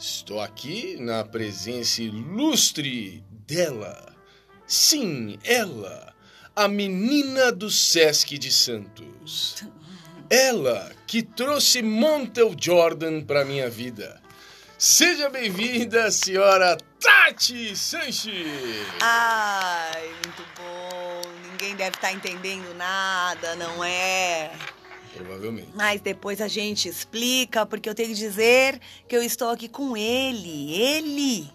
Estou aqui na presença ilustre dela. Sim, ela, a menina do Sesc de Santos. Ela que trouxe Montel Jordan para minha vida. Seja bem-vinda, senhora Tati Sanches. Ai, muito bom. Ninguém deve estar tá entendendo nada, não é? Provavelmente. Mas depois a gente explica, porque eu tenho que dizer que eu estou aqui com ele. Ele!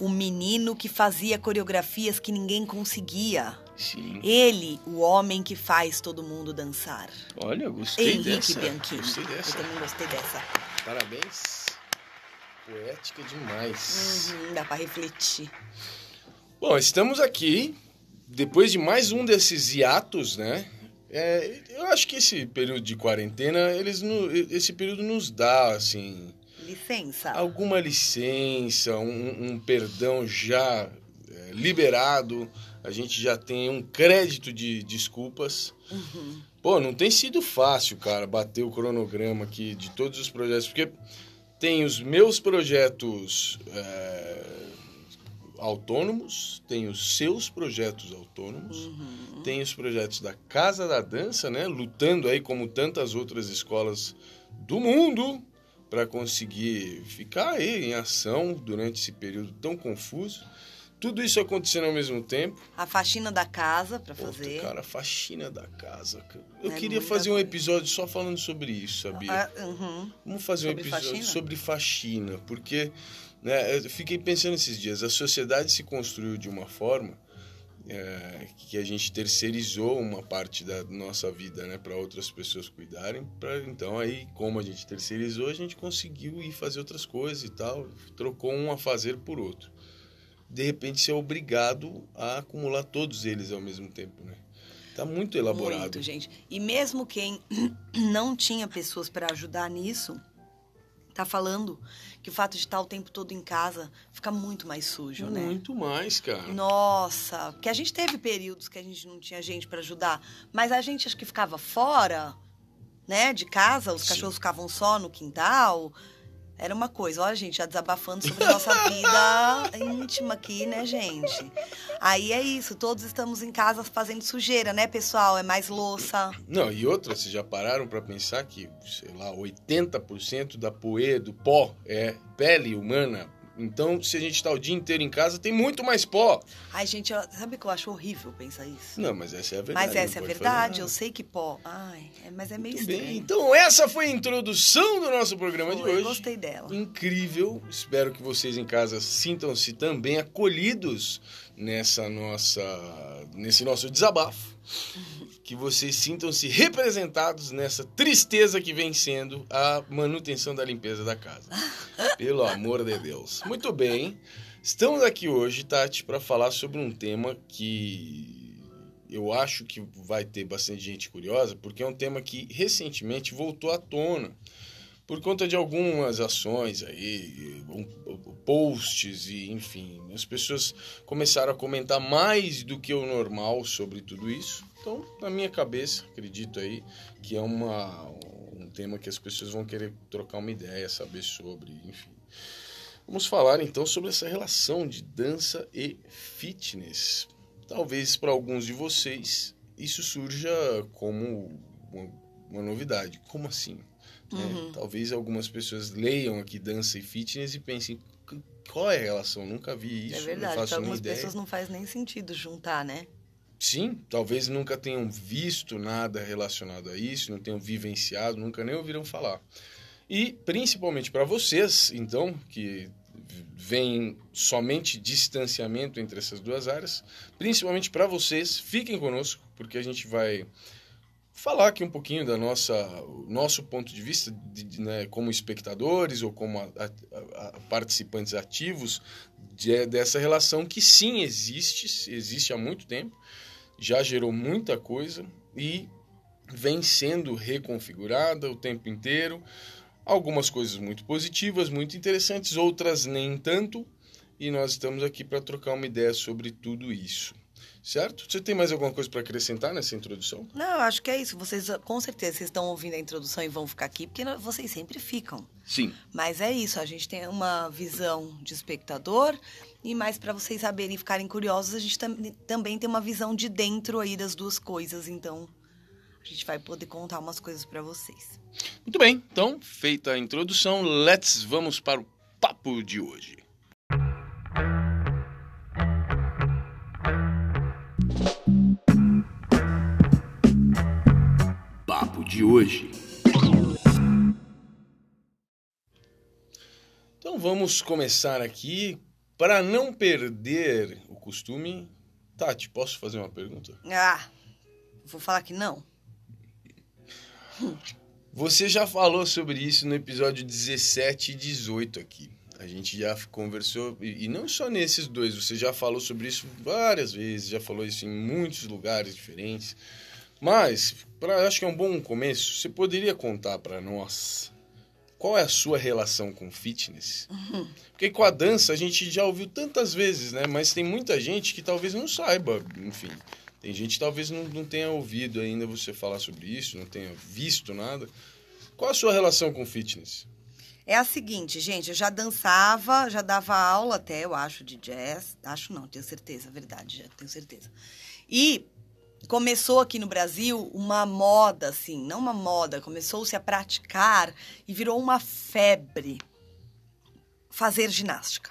O menino que fazia coreografias que ninguém conseguia. Sim. Ele, o homem que faz todo mundo dançar. Olha, eu gostei Henrique dessa. Bianchini. Gostei dessa. Eu também gostei dessa. Parabéns. Poética demais. Uhum, dá pra refletir. Bom, estamos aqui depois de mais um desses hiatos, né? É, eu acho que esse período de quarentena, eles esse período nos dá, assim... Licença. Alguma licença, um, um perdão já é, liberado. A gente já tem um crédito de desculpas. Uhum. Pô, não tem sido fácil, cara, bater o cronograma aqui de todos os projetos. Porque tem os meus projetos... É, autônomos, tem os seus projetos autônomos, Uhum. tem os projetos da Casa da Dança, né, lutando aí como tantas outras escolas do mundo para conseguir ficar aí em ação durante esse período tão confuso. Tudo isso acontecendo ao mesmo tempo. A faxina da casa Puta, fazer. cara, a faxina da casa. Eu É queria fazer um episódio só falando sobre isso, sabia? Ah, uhum. Vamos fazer um Sobre episódio faxina? sobre faxina, porque né, eu fiquei pensando esses dias, a sociedade se construiu de uma forma é, que a gente terceirizou uma parte da nossa vida né, para outras pessoas cuidarem. Então, aí, como a gente terceirizou, a gente conseguiu ir fazer outras coisas e tal, trocou um a fazer por outro. De repente, você é obrigado a acumular todos eles ao mesmo tempo, né? Tá muito elaborado. Muito, gente. E mesmo quem não tinha pessoas para ajudar nisso, tá falando que o fato de estar o tempo todo em casa fica muito mais sujo, né? Muito mais, cara. Nossa, porque a gente teve períodos que a gente não tinha gente para ajudar, mas a gente acho que ficava fora, né, de casa, os Sim. cachorros ficavam só no quintal. Era uma coisa, olha, gente, já desabafando sobre a nossa vida íntima aqui, né, gente? Aí é isso, todos estamos em casa fazendo sujeira, né, pessoal? É mais louça. Não, e outra, vocês já pararam para pensar que, sei lá, 80% da poeira, do pó é pele humana? Então, se a gente tá o dia inteiro em casa, tem muito mais pó. Ai, gente, eu- sabe que eu acho horrível pensar isso? Não, mas essa é a verdade. Mas essa é a verdade, eu sei que pó. Ai, é- mas é meio Muito bem, estranho. então essa foi a introdução do nosso programa de Foi, hoje. Gostei dela. Incrível. Espero que vocês em casa sintam-se também acolhidos nessa nossa, nesse nosso desabafo. Que vocês sintam-se representados nessa tristeza que vem sendo a manutenção da limpeza da casa. Pelo amor de Deus. Muito bem. Estamos aqui hoje, Tati, para falar sobre um tema que eu acho que vai ter bastante gente curiosa, porque é um tema que recentemente voltou à tona por conta de algumas ações aí, posts e enfim, as pessoas começaram a comentar mais do que o normal sobre tudo isso. Então, na minha cabeça, acredito aí que é uma, um tema que as pessoas vão querer trocar uma ideia, saber sobre, enfim. Vamos falar então sobre essa relação de dança e fitness. Talvez para alguns de vocês isso surja como uma, uma novidade. Como assim? né? Uhum. Talvez algumas pessoas leiam aqui dança e fitness e pensem "C- qual é a relação? Nunca vi isso, é verdade, para algumas pessoas não faz nem sentido juntar, né? Sim, talvez nunca tenham visto nada relacionado a isso, não tenham vivenciado, nunca nem ouviram falar. E principalmente para vocês, então, que vem somente distanciamento entre essas duas áreas, principalmente para vocês, fiquem conosco, porque a gente vai falar aqui um pouquinho da nossa nosso ponto de vista de, né, como espectadores ou como a, a, a participantes ativos de, dessa relação que sim existe, existe há muito tempo, já gerou muita coisa e vem sendo reconfigurada o tempo inteiro. Algumas coisas muito positivas, muito interessantes, outras nem tanto. E nós estamos aqui para trocar uma ideia sobre tudo isso. Certo? Você tem mais alguma coisa para acrescentar nessa introdução? Não, eu acho que é isso. Vocês, com certeza, vocês estão ouvindo a introdução e vão ficar aqui, porque vocês sempre ficam. Sim. Mas é isso, a gente tem uma visão de espectador e mais para vocês saberem e ficarem curiosos, a gente tam também tem uma visão de dentro aí das duas coisas. Então, a gente vai poder contar umas coisas para vocês. Muito bem, então, feita a introdução, let's vamos para o papo de hoje. De hoje. Então vamos começar aqui para não perder o costume. Tati, posso fazer uma pergunta? Ah, vou falar que não. Você já falou sobre isso no episódio 17 e 18 aqui. A gente já conversou, e não só nesses dois, você já falou sobre isso várias vezes, já falou isso em muitos lugares diferentes. Mas, pra, acho que é um bom começo, você poderia contar para nós qual é a sua relação com fitness? Uhum. Porque com a dança a gente já ouviu tantas vezes, né? Mas tem muita gente que talvez não saiba, enfim. Tem gente que talvez não, não tenha ouvido ainda você falar sobre isso, não tenha visto nada. Qual a sua relação com fitness? É a seguinte, gente, eu já dançava, já dava aula até, eu acho, de jazz. Acho não, tenho certeza, verdade, já tenho certeza. E começou aqui no Brasil uma moda, assim, não uma moda, começou-se a praticar e virou uma febre fazer ginástica.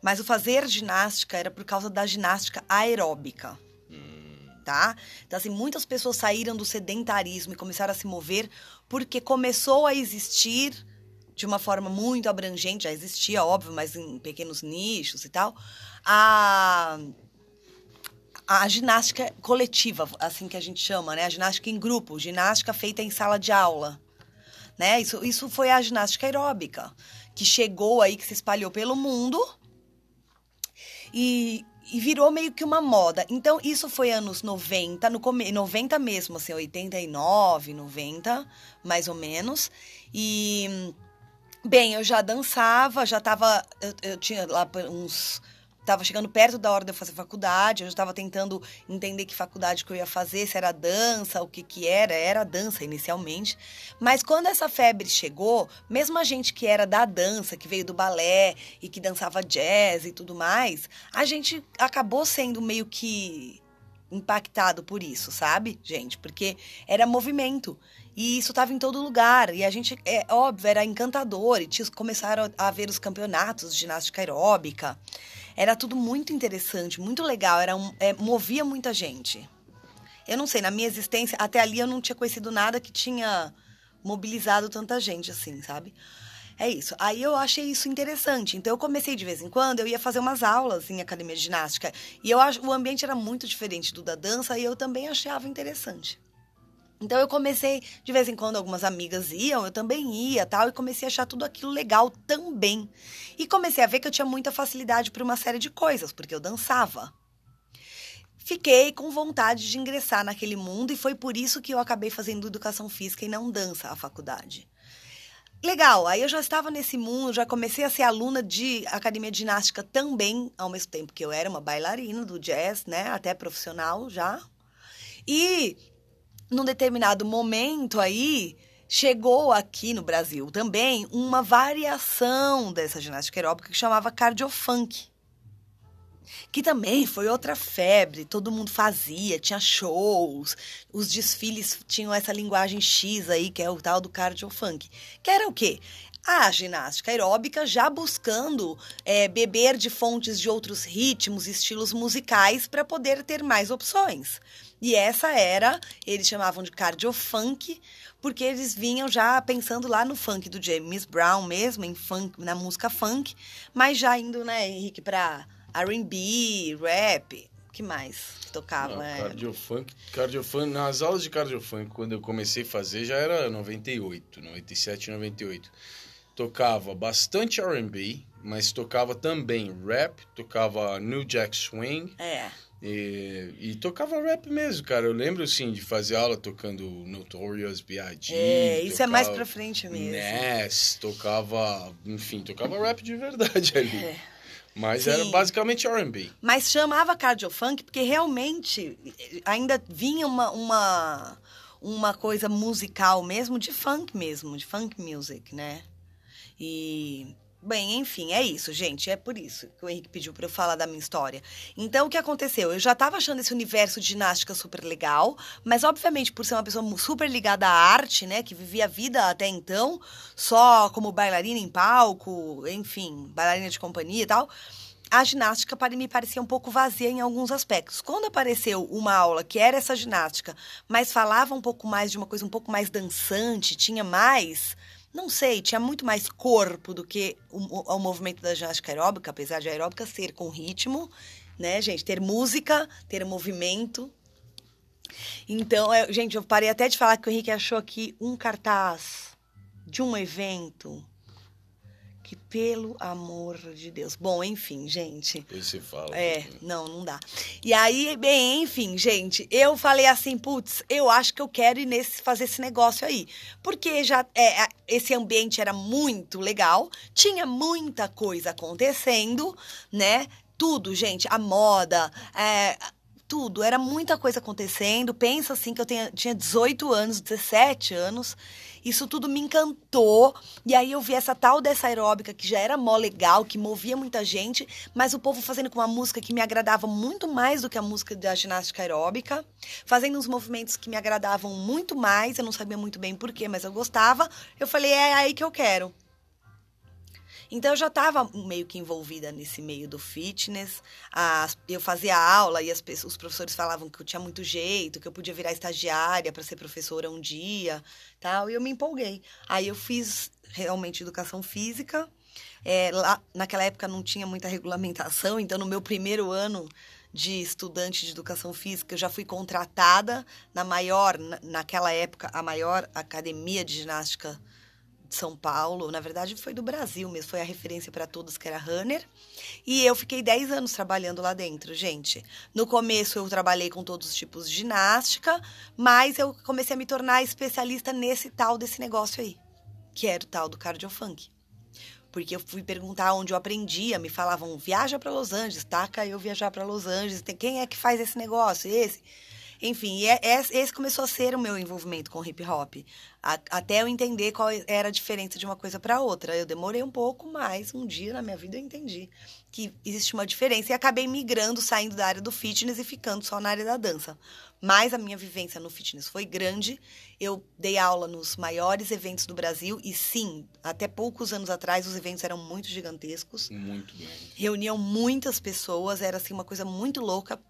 Mas o fazer ginástica era por causa da ginástica aeróbica tá? Então, assim, muitas pessoas saíram do sedentarismo e começaram a se mover porque começou a existir de uma forma muito abrangente, já existia, óbvio, mas em pequenos nichos e tal, a a ginástica coletiva, assim que a gente chama, né? A ginástica em grupo, ginástica feita em sala de aula, né? Isso, isso foi a ginástica aeróbica, que chegou aí, que se espalhou pelo mundo e e virou meio que uma moda. Então, isso foi anos 90, no come... 90 mesmo, assim, 89, 90, mais ou menos. E, bem, eu já dançava, já tava. Eu, eu tinha lá uns estava chegando perto da hora de eu fazer faculdade, eu estava tentando entender que faculdade que eu ia fazer, se era dança, o que que era, era dança inicialmente. Mas quando essa febre chegou, mesmo a gente que era da dança, que veio do balé e que dançava jazz e tudo mais, a gente acabou sendo meio que impactado por isso, sabe, gente? Porque era movimento. E isso estava em todo lugar. E a gente, é óbvio, era encantador. E começaram a ver os campeonatos de ginástica aeróbica. Era tudo muito interessante, muito legal, era um, é, movia muita gente. Eu não sei, na minha existência, até ali eu não tinha conhecido nada que tinha mobilizado tanta gente assim, sabe? É isso. Aí eu achei isso interessante. Então eu comecei de vez em quando, eu ia fazer umas aulas em academia de ginástica. E eu acho o ambiente era muito diferente do da dança e eu também achava interessante. Então eu comecei, de vez em quando algumas amigas iam, eu também ia, tal, e comecei a achar tudo aquilo legal também. E comecei a ver que eu tinha muita facilidade para uma série de coisas, porque eu dançava. Fiquei com vontade de ingressar naquele mundo e foi por isso que eu acabei fazendo educação física e não dança à faculdade. Legal, aí eu já estava nesse mundo, já comecei a ser aluna de academia de ginástica também, ao mesmo tempo que eu era uma bailarina do jazz, né, até profissional já. E num determinado momento aí, chegou aqui no Brasil também uma variação dessa ginástica aeróbica que chamava cardiofunk. Que também foi outra febre, todo mundo fazia, tinha shows, os desfiles tinham essa linguagem X aí, que é o tal do cardiofunk. Que era o quê? a ginástica aeróbica já buscando é, beber de fontes de outros ritmos, estilos musicais para poder ter mais opções. E essa era, eles chamavam de cardiofunk, porque eles vinham já pensando lá no funk do James Brown mesmo, em funk, na música funk, mas já indo, né, Henrique, para R&B, rap, que mais tocava? Não. Cardiofunk, cardiofunk, nas aulas de cardiofunk, quando eu comecei a fazer, já era 98, 97, 98. Tocava bastante R&B, mas tocava também rap, tocava New Jack Swing É. e, e tocava rap mesmo, cara. Eu lembro, sim, de fazer aula tocando Notorious B.I.G. É, isso é mais pra frente mesmo. Ness, tocava, enfim, tocava rap de verdade ali. É. Mas Sim. era basicamente R&B. Mas chamava cardiofunk porque realmente ainda vinha uma, uma, uma coisa musical mesmo, de funk mesmo, de funk music, né? E, bem, enfim, é isso, gente. É por isso que o Henrique pediu para eu falar da minha história. Então, o que aconteceu? Eu já estava achando esse universo de ginástica super legal, mas, obviamente, por ser uma pessoa super ligada à arte, né, que vivia a vida até então só como bailarina em palco, enfim, bailarina de companhia e tal a ginástica me parecia um pouco vazia em alguns aspectos. Quando apareceu uma aula que era essa ginástica, mas falava um pouco mais de uma coisa um pouco mais dançante, tinha mais, não sei, tinha muito mais corpo do que o, o- movimento da ginástica aeróbica, apesar de aeróbica ser com ritmo, né, gente? Ter música, ter movimento. Então, é, gente, eu parei até de falar que o Henrique achou aqui um cartaz de um evento que, pelo amor de Deus. Bom, enfim, gente. Você fala. É, não, não dá. E aí, bem, enfim, gente, eu falei assim, putz, eu acho que eu quero ir nesse, fazer esse negócio aí. Porque já é, esse ambiente era muito legal, tinha muita coisa acontecendo, né? Tudo, gente, a moda, é, tudo, era muita coisa acontecendo. Pensa assim que eu tenha, tinha 18 anos, 17 anos. Isso tudo me encantou. E aí eu vi essa tal dessa aeróbica que já era mó legal, que movia muita gente, mas o povo fazendo com uma música que me agradava muito mais do que a música da ginástica aeróbica, fazendo uns movimentos que me agradavam muito mais. Eu não sabia muito bem porquê, mas eu gostava. Eu falei, é aí que eu quero. Então eu já estava meio que envolvida nesse meio do fitness. As- eu fazia aula e as os professores falavam que eu tinha muito jeito, que eu podia virar estagiária para ser professora um dia, tal. E eu me empolguei. Aí eu fiz realmente educação física. É, lá, naquela época não tinha muita regulamentação, então no meu primeiro ano de estudante de educação física, eu já fui contratada na maior, na- naquela época, a maior academia de ginástica de São Paulo, na verdade foi do Brasil mesmo, foi a referência para todos que era Runner. E eu fiquei 10 anos trabalhando lá dentro, gente. No começo eu trabalhei com todos os tipos de ginástica, mas eu comecei a me tornar especialista nesse tal desse negócio aí, que era o tal do cardiofunk. Porque eu fui perguntar onde eu aprendia, me falavam, viaja para Los Angeles, taca eu viajar para Los Angeles, quem é que faz esse negócio? Esse? Enfim, e é- é- esse começou a ser o meu envolvimento com hip hop. A- até eu entender qual era a diferença de uma coisa para outra. Eu demorei um pouco, mas um dia na minha vida eu entendi que existe uma diferença e acabei migrando, saindo da área do fitness e ficando só na área da dança. Mas a minha vivência no fitness foi grande. Eu dei aula nos maiores eventos do Brasil e sim, até poucos anos atrás os eventos eram muito gigantescos Muito bem. reuniam muitas pessoas, era assim uma coisa muito louca.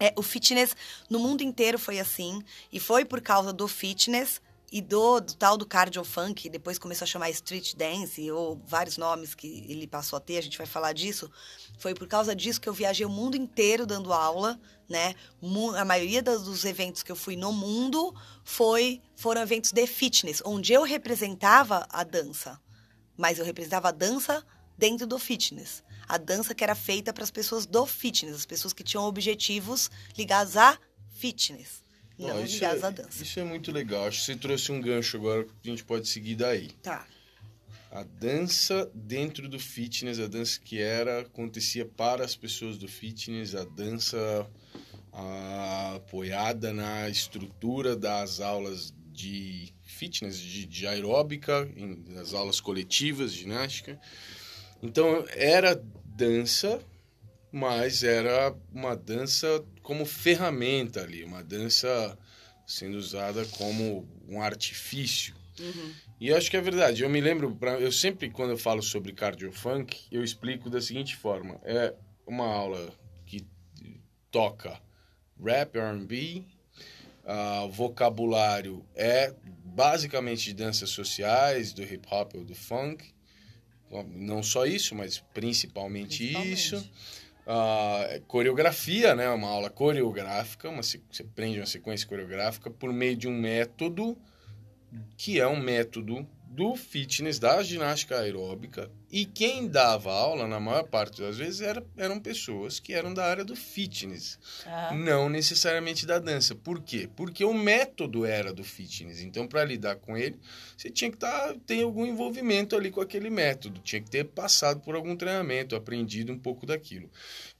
É, o fitness no mundo inteiro foi assim, e foi por causa do fitness e do, do tal do cardio funk, depois começou a chamar street dance, ou vários nomes que ele passou a ter, a gente vai falar disso. Foi por causa disso que eu viajei o mundo inteiro dando aula, né? A maioria dos eventos que eu fui no mundo foi, foram eventos de fitness, onde eu representava a dança mas eu representava a dança dentro do fitness. A dança que era feita para as pessoas do fitness, as pessoas que tinham objetivos ligados a fitness, não isso, ligados é, à dança. isso é muito legal. Acho que você trouxe um gancho agora que a gente pode seguir daí. Tá. A dança dentro do fitness, a dança que era, acontecia para as pessoas do fitness, a dança ah, apoiada na estrutura das aulas de fitness, de, de aeróbica, em- nas aulas coletivas ginástica. Então, era dança, mas era uma dança como ferramenta ali, uma dança sendo usada como um artifício. Uhum. E acho que é verdade. Eu me lembro, eu sempre, quando eu falo sobre cardio funk, eu explico da seguinte forma: é uma aula que toca rap, RB, o vocabulário é basicamente de danças sociais, do hip hop ou do funk. Não só isso, mas principalmente, Principalmente. isso. a coreografia, né? Uma aula coreográfica, uma, você aprende uma sequência coreográfica por meio de um método que é um método do fitness, da ginástica aeróbica, e quem dava aula, na maior parte das vezes, era, eram pessoas que eram da área do fitness, ah. não necessariamente da dança. Por quê? Porque o método era do fitness. Então, para lidar com ele, você tinha que tá, ter algum envolvimento ali com aquele método, tinha que ter passado por algum treinamento, aprendido um pouco daquilo.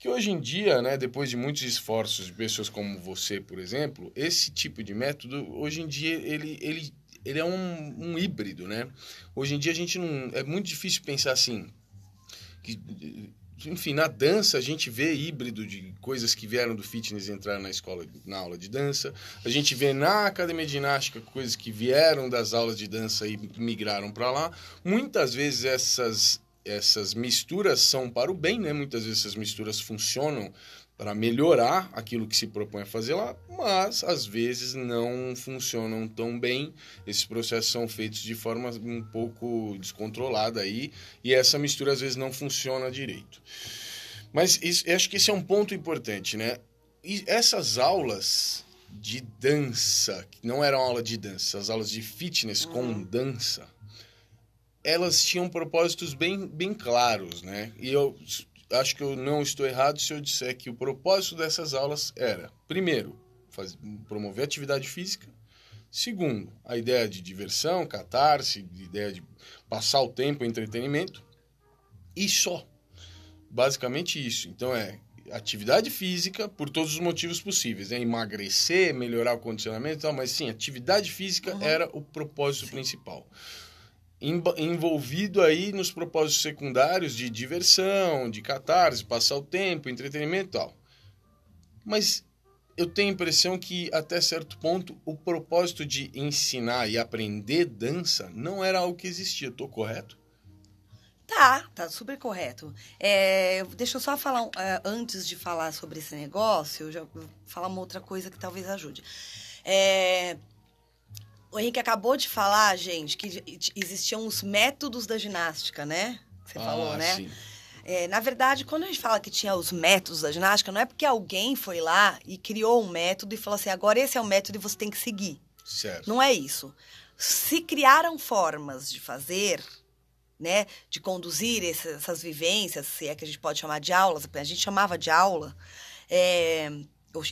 Que hoje em dia, né, depois de muitos esforços de pessoas como você, por exemplo, esse tipo de método, hoje em dia, ele, ele ele é um, um híbrido, né? Hoje em dia a gente não... É muito difícil pensar assim... Que, enfim, na dança a gente vê híbrido de coisas que vieram do fitness entrar na escola, na aula de dança. A gente vê na academia de ginástica coisas que vieram das aulas de dança e migraram para lá. Muitas vezes essas essas misturas são para o bem, né? Muitas vezes essas misturas funcionam para melhorar aquilo que se propõe a fazer lá, mas às vezes não funcionam tão bem. Esses processos são feitos de forma um pouco descontrolada aí e essa mistura às vezes não funciona direito. Mas isso, acho que esse é um ponto importante, né? E essas aulas de dança, que não eram aula de dança, as aulas de fitness uhum. com dança, elas tinham propósitos bem, bem claros, né? E eu acho que eu não estou errado se eu disser que o propósito dessas aulas era, primeiro, fazer, promover atividade física, segundo, a ideia de diversão, catarse, a ideia de passar o tempo, entretenimento, e só. Basicamente isso. Então é atividade física por todos os motivos possíveis, né? emagrecer, melhorar o condicionamento e tal, mas sim, atividade física uhum. era o propósito sim. principal envolvido aí nos propósitos secundários de diversão, de catarse, passar o tempo, entretenimento e tal. Mas eu tenho a impressão que, até certo ponto, o propósito de ensinar e aprender dança não era algo que existia. Estou correto? Tá, tá super correto. É, deixa eu só falar, uh, antes de falar sobre esse negócio, eu já vou falar uma outra coisa que talvez ajude. É, o Henrique acabou de falar, gente, que existiam os métodos da ginástica, né? Você ah, falou, né? Sim. É, na verdade, quando a gente fala que tinha os métodos da ginástica, não é porque alguém foi lá e criou um método e falou assim: agora esse é o método e você tem que seguir. Certo. Não é isso. Se criaram formas de fazer, né, de conduzir essas vivências, se é que a gente pode chamar de aulas, a gente chamava de aula, é,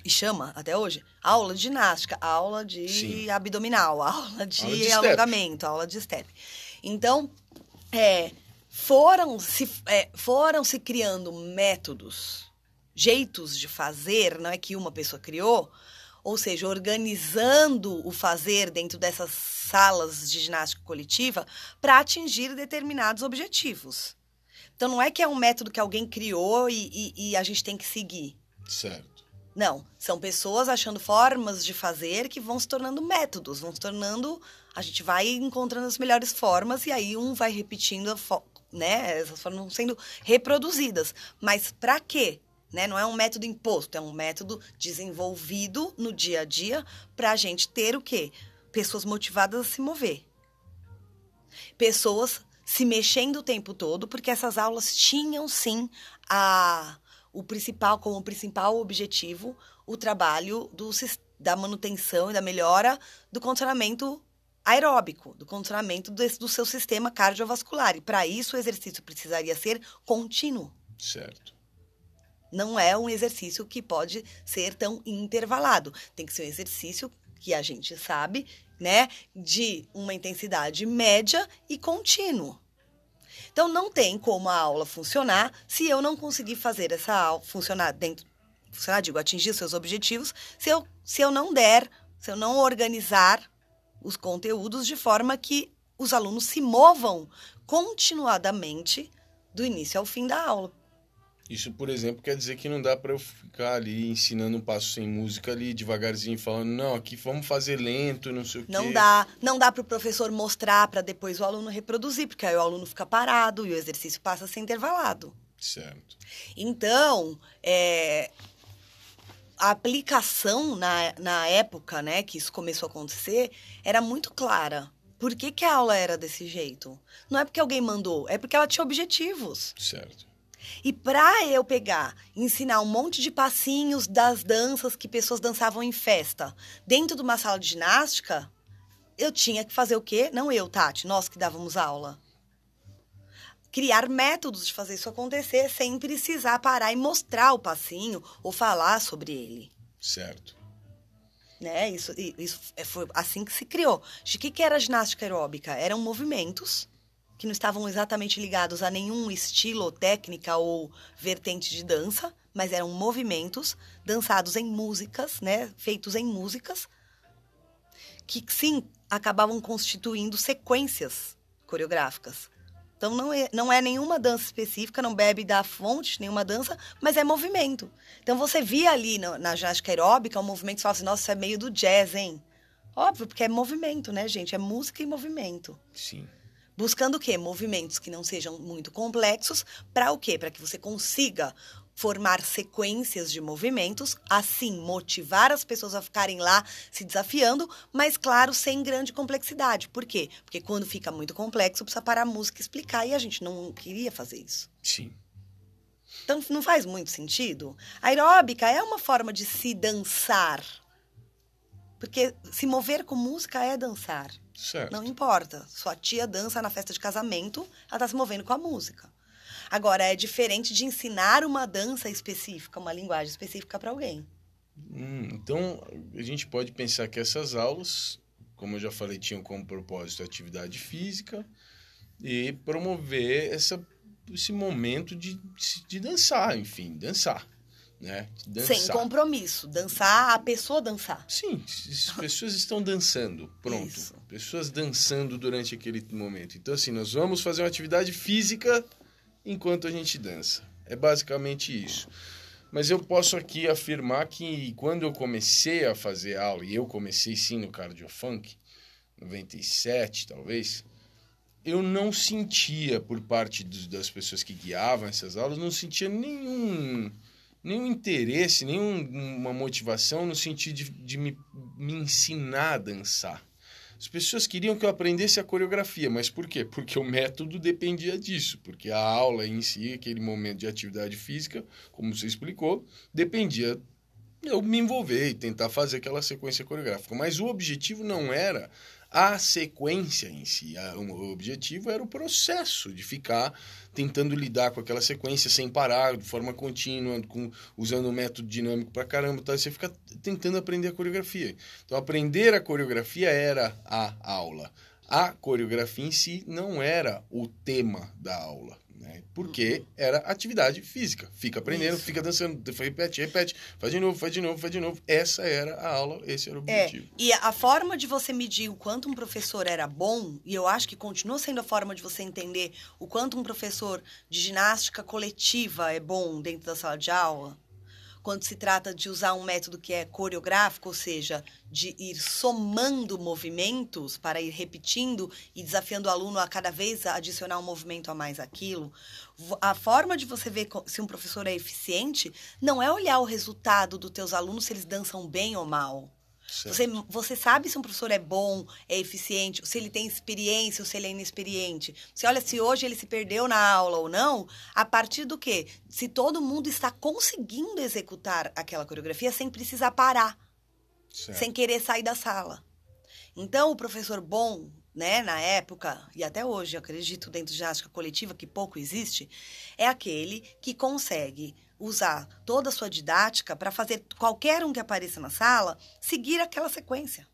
e chama até hoje, aula de ginástica, aula de Sim. abdominal, aula de, aula de alongamento, aula de step. Então, é, foram, se, é, foram se criando métodos, jeitos de fazer, não é que uma pessoa criou, ou seja, organizando o fazer dentro dessas salas de ginástica coletiva para atingir determinados objetivos. Então, não é que é um método que alguém criou e, e, e a gente tem que seguir. Certo. Não, são pessoas achando formas de fazer que vão se tornando métodos, vão se tornando. A gente vai encontrando as melhores formas e aí um vai repetindo, né? Essas formas vão sendo reproduzidas. Mas para quê? Né? Não é um método imposto, é um método desenvolvido no dia a dia para a gente ter o quê? Pessoas motivadas a se mover. Pessoas se mexendo o tempo todo, porque essas aulas tinham sim a o principal, como principal objetivo, o trabalho do, da manutenção e da melhora do condicionamento aeróbico, do condicionamento desse, do seu sistema cardiovascular. E para isso o exercício precisaria ser contínuo. Certo. Não é um exercício que pode ser tão intervalado. Tem que ser um exercício que a gente sabe, né, de uma intensidade média e contínuo. Então não tem como a aula funcionar se eu não conseguir fazer essa aula funcionar dentro, funcionar, digo, atingir seus objetivos, se eu, se eu não der, se eu não organizar os conteúdos de forma que os alunos se movam continuadamente do início ao fim da aula. Isso, por exemplo, quer dizer que não dá para eu ficar ali ensinando um passo sem música ali devagarzinho, falando, não, aqui vamos fazer lento, não sei o quê. Não dá. Não dá para o professor mostrar para depois o aluno reproduzir, porque aí o aluno fica parado e o exercício passa a ser intervalado. Certo. Então, é, a aplicação na, na época né, que isso começou a acontecer era muito clara. Por que, que a aula era desse jeito? Não é porque alguém mandou, é porque ela tinha objetivos. Certo. E pra eu pegar, ensinar um monte de passinhos das danças que pessoas dançavam em festa, dentro de uma sala de ginástica, eu tinha que fazer o quê? Não eu, Tati, nós que dávamos aula. Criar métodos de fazer isso acontecer sem precisar parar e mostrar o passinho ou falar sobre ele. Certo. Né? Isso, isso foi assim que se criou. De que, que era a ginástica aeróbica? Eram movimentos que não estavam exatamente ligados a nenhum estilo, ou técnica ou vertente de dança, mas eram movimentos dançados em músicas, né, feitos em músicas, que sim acabavam constituindo sequências coreográficas. Então não é, não é nenhuma dança específica, não bebe da fonte, nenhuma dança, mas é movimento. Então você via ali na, na ginástica aeróbica um movimento falava assim, nossa, isso é meio do jazz, hein? Óbvio, porque é movimento, né, gente? É música e movimento. Sim. Buscando o quê? Movimentos que não sejam muito complexos. Para o quê? Para que você consiga formar sequências de movimentos, assim motivar as pessoas a ficarem lá se desafiando, mas claro, sem grande complexidade. Por quê? Porque quando fica muito complexo, precisa parar a música e explicar, e a gente não queria fazer isso. Sim. Então não faz muito sentido. A aeróbica é uma forma de se dançar. Porque se mover com música é dançar. Certo. Não importa. Sua tia dança na festa de casamento, ela está se movendo com a música. Agora, é diferente de ensinar uma dança específica, uma linguagem específica para alguém. Hum, então, a gente pode pensar que essas aulas, como eu já falei, tinham como propósito a atividade física e promover essa, esse momento de, de dançar, enfim, dançar né? Dançar. Sem compromisso. Dançar, a pessoa dançar. Sim, as pessoas estão dançando. Pronto. Isso. Pessoas dançando durante aquele momento. Então, assim, nós vamos fazer uma atividade física enquanto a gente dança. É basicamente isso. Mas eu posso aqui afirmar que quando eu comecei a fazer aula, e eu comecei sim no Cardio Funk, 97 talvez, eu não sentia por parte das pessoas que guiavam essas aulas, não sentia nenhum nenhum interesse, nenhuma motivação no sentido de, de me, me ensinar a dançar. As pessoas queriam que eu aprendesse a coreografia, mas por quê? Porque o método dependia disso, porque a aula em si, aquele momento de atividade física, como você explicou, dependia eu me envolver e tentar fazer aquela sequência coreográfica. Mas o objetivo não era a sequência em si. O objetivo era o processo de ficar tentando lidar com aquela sequência sem parar, de forma contínua, com, usando um método dinâmico pra caramba. Tá? Você fica tentando aprender a coreografia. Então, aprender a coreografia era a aula. A coreografia em si não era o tema da aula. Né? Porque era atividade física. Fica aprendendo, Isso. fica dançando, repete, repete, faz de novo, faz de novo, faz de novo. Essa era a aula, esse era o é, objetivo. É, e a forma de você medir o quanto um professor era bom, e eu acho que continua sendo a forma de você entender o quanto um professor de ginástica coletiva é bom dentro da sala de aula, quando se trata de usar um método que é coreográfico, ou seja, de ir somando movimentos para ir repetindo e desafiando o aluno a cada vez adicionar um movimento a mais aquilo. A forma de você ver se um professor é eficiente não é olhar o resultado dos teus alunos se eles dançam bem ou mal. Você, você sabe se um professor é bom, é eficiente, se ele tem experiência ou se ele é inexperiente. Você olha se hoje ele se perdeu na aula ou não, a partir do quê? Se todo mundo está conseguindo executar aquela coreografia sem precisar parar, certo. sem querer sair da sala. Então, o professor bom, né, na época, e até hoje, acredito, dentro de ginástica coletiva, que pouco existe, é aquele que consegue usar toda a sua didática para fazer qualquer um que apareça na sala seguir aquela sequência.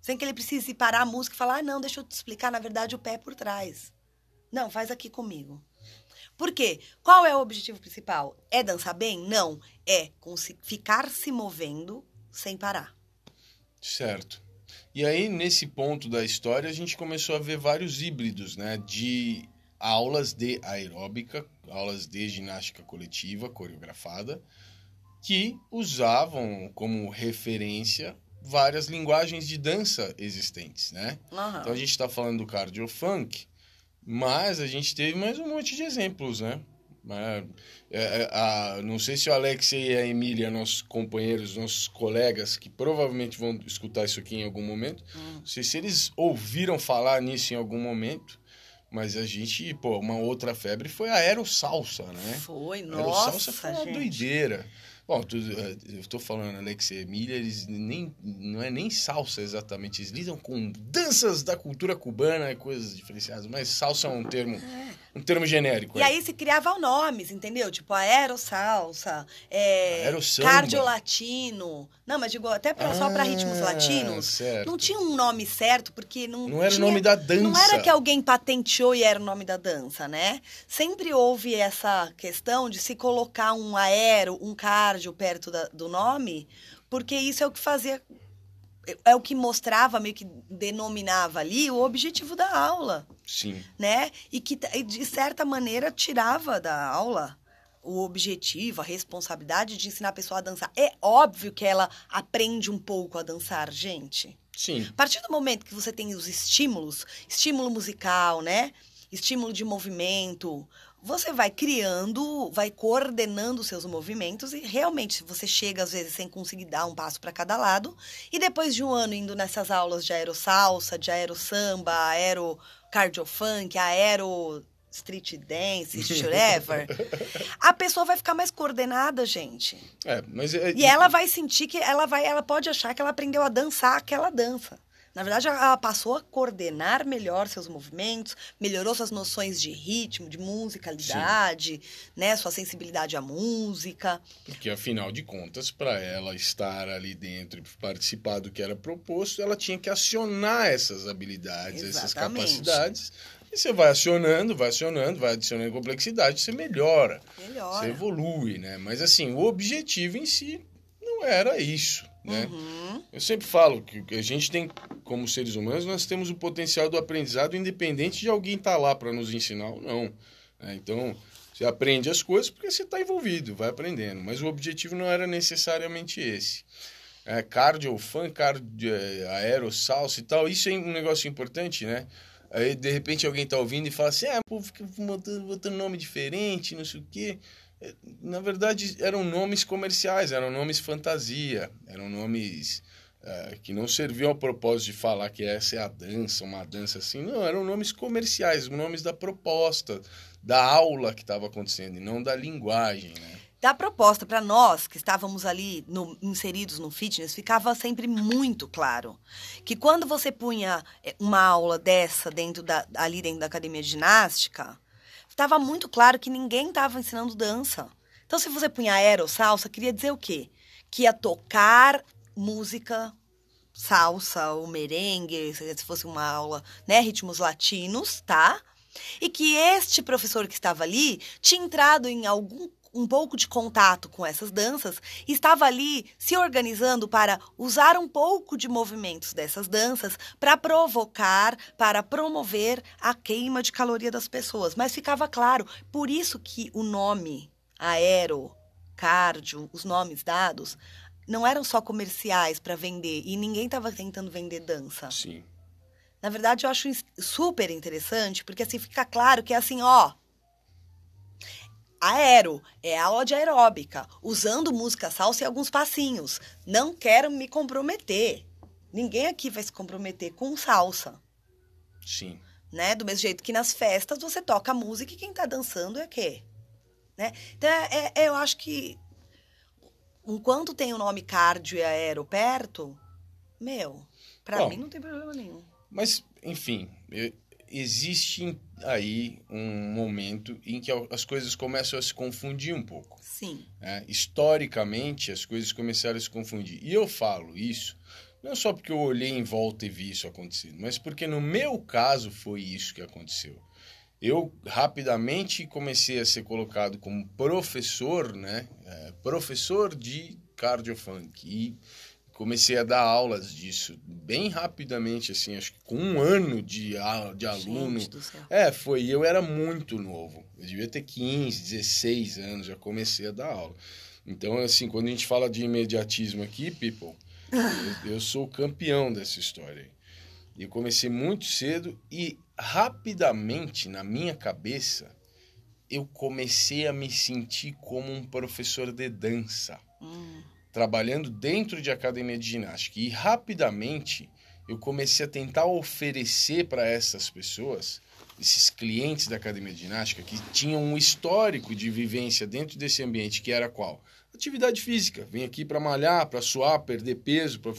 Sem que ele precise parar a música e falar: ah, não, deixa eu te explicar, na verdade, o pé é por trás. Não, faz aqui comigo. Por quê? Qual é o objetivo principal? É dançar bem? Não. É ficar se movendo sem parar. Certo. E aí, nesse ponto da história, a gente começou a ver vários híbridos, né? De aulas de aeróbica, aulas de ginástica coletiva coreografada, que usavam como referência várias linguagens de dança existentes, né? Uhum. Então a gente está falando do cardio funk, mas a gente teve mais um monte de exemplos, né? É, é, a, não sei se o Alex e a Emília, nossos companheiros, nossos colegas, que provavelmente vão escutar isso aqui em algum momento, uhum. não sei se eles ouviram falar nisso em algum momento, Mas a gente, pô, uma outra febre foi a aerossalsa, né? Foi, nossa, aerossalsa foi uma gente. doideira. Bom, tu, eh, eu tô falando, Alex e Emília, eles nem, não é nem salsa exatamente, eles lidam com danças da cultura cubana e coisas diferenciadas, mas salsa é um termo, um termo genérico. E aí se criavam nomes, entendeu? Tipo aerossalsa, é, Aerosamba. cardiolatino. Não, mas digo, até pra, só para ritmos Ah, latinos. certo. Não tinha um nome certo, porque não Não era o nome da dança. Não era que alguém patenteou e era o nome da dança, né? Sempre houve essa questão de se colocar um aero, um cardio perto da- do nome, porque isso é o que fazia... É o que mostrava, meio que denominava ali o objetivo da aula Sim, né? E que, de certa maneira, tirava da aula o objetivo, a responsabilidade de ensinar a pessoa a dançar. É óbvio que ela aprende um pouco a dançar, gente. sim. A partir do momento que você tem os estímulos, estímulo musical, né? Estímulo de movimento, você vai criando, vai coordenando os seus movimentos e realmente você chega às vezes sem conseguir dar um passo para cada lado e depois de um ano indo nessas aulas de aerossalsa, de aerosamba, aero cardiofunk, aero street dance, whatever, a pessoa vai ficar mais coordenada, gente. É, mas é, E ela vai sentir que ela vai, ela pode achar que ela aprendeu a dançar aquela dança. Na verdade, ela passou a coordenar melhor seus movimentos, melhorou suas noções de ritmo, de musicalidade, né, sua sensibilidade à música. Porque, afinal de contas, para ela estar ali dentro e participar do que era proposto, ela tinha que acionar essas habilidades, essas Exatamente. capacidades. E você vai acionando, vai acionando, vai adicionando complexidade, você melhora, Melhora. você evolui, né? Mas, assim, o objetivo em si não era isso, né? Uhum. Eu sempre falo que a gente tem, como seres humanos, nós temos o potencial do aprendizado independente de alguém estar lá para nos ensinar ou não. né? Então, você aprende as coisas porque você está envolvido, vai aprendendo. Mas o objetivo não era necessariamente esse. É, cardio, fã, cardio, é, aero, salsa e tal, isso é um negócio importante, né? Aí, de repente, alguém tá ouvindo e fala assim, ah, pô, fica botando, botando nome diferente, não sei o quê. É, Na verdade, eram nomes comerciais, eram nomes fantasia, eram nomes é, que não serviam ao propósito de falar que essa é a dança, uma dança assim. Não, eram nomes comerciais, nomes da proposta, da aula que estava acontecendo, e não da linguagem, né? Da proposta para nós que estávamos ali no- inseridos no fitness, ficava sempre muito claro que quando você punha eh, uma aula dessa dentro da, ali dentro da academia de ginástica, estava muito claro que ninguém estava ensinando dança. Então, se você punha aero, salsa, queria dizer o quê? Que ia tocar música, salsa ou merengue, se se fosse uma aula, né, ritmos latinos, tá? E que este professor que estava ali tinha entrado em algum um pouco de contato com essas danças estava ali se organizando para usar um pouco de movimentos dessas danças para provocar, para promover a queima de caloria das pessoas. Mas ficava claro, por isso que o nome aero, cardio, os nomes dados não eram só comerciais para vender e ninguém estava tentando vender dança. Sim. Na verdade, eu acho super interessante, porque assim fica claro que é assim, ó. Aero é aula de aeróbica, usando música salsa e alguns passinhos. Não quero me comprometer. Ninguém aqui vai se comprometer com salsa, Sim. né? Do mesmo jeito que nas festas você toca música e quem tá dançando é quê? Né? Então, é- é- eu acho que enquanto tem o nome cardio e aero perto, meu, Bom. mim não tem problema nenhum. Mas, enfim, e- existe aí um momento em que as coisas começam a se confundir um pouco. Sim. né? Historicamente, as coisas começaram a se confundir. E eu falo isso não só porque eu olhei em volta e vi isso acontecendo, mas porque no meu caso foi isso que aconteceu. Eu rapidamente comecei a ser colocado como professor, né? É, professor de cardiofunk. E comecei a dar aulas disso bem rapidamente, assim, acho que com um ano de, a- de aluno. É, foi. Eu era muito novo. Eu devia ter 15, 16 anos, já comecei a dar aula. Então, assim, quando a gente fala de imediatismo aqui, people, eu, eu sou o campeão dessa história. aí. Eu comecei muito cedo e rapidamente, na minha cabeça, eu comecei a me sentir como um professor de dança Hum, trabalhando dentro de academia de ginástica. E rapidamente eu comecei a tentar oferecer para essas pessoas esses clientes da academia de ginástica que tinham um histórico de vivência dentro desse ambiente que era qual? Atividade física. Vim aqui para malhar, para suar, perder peso, para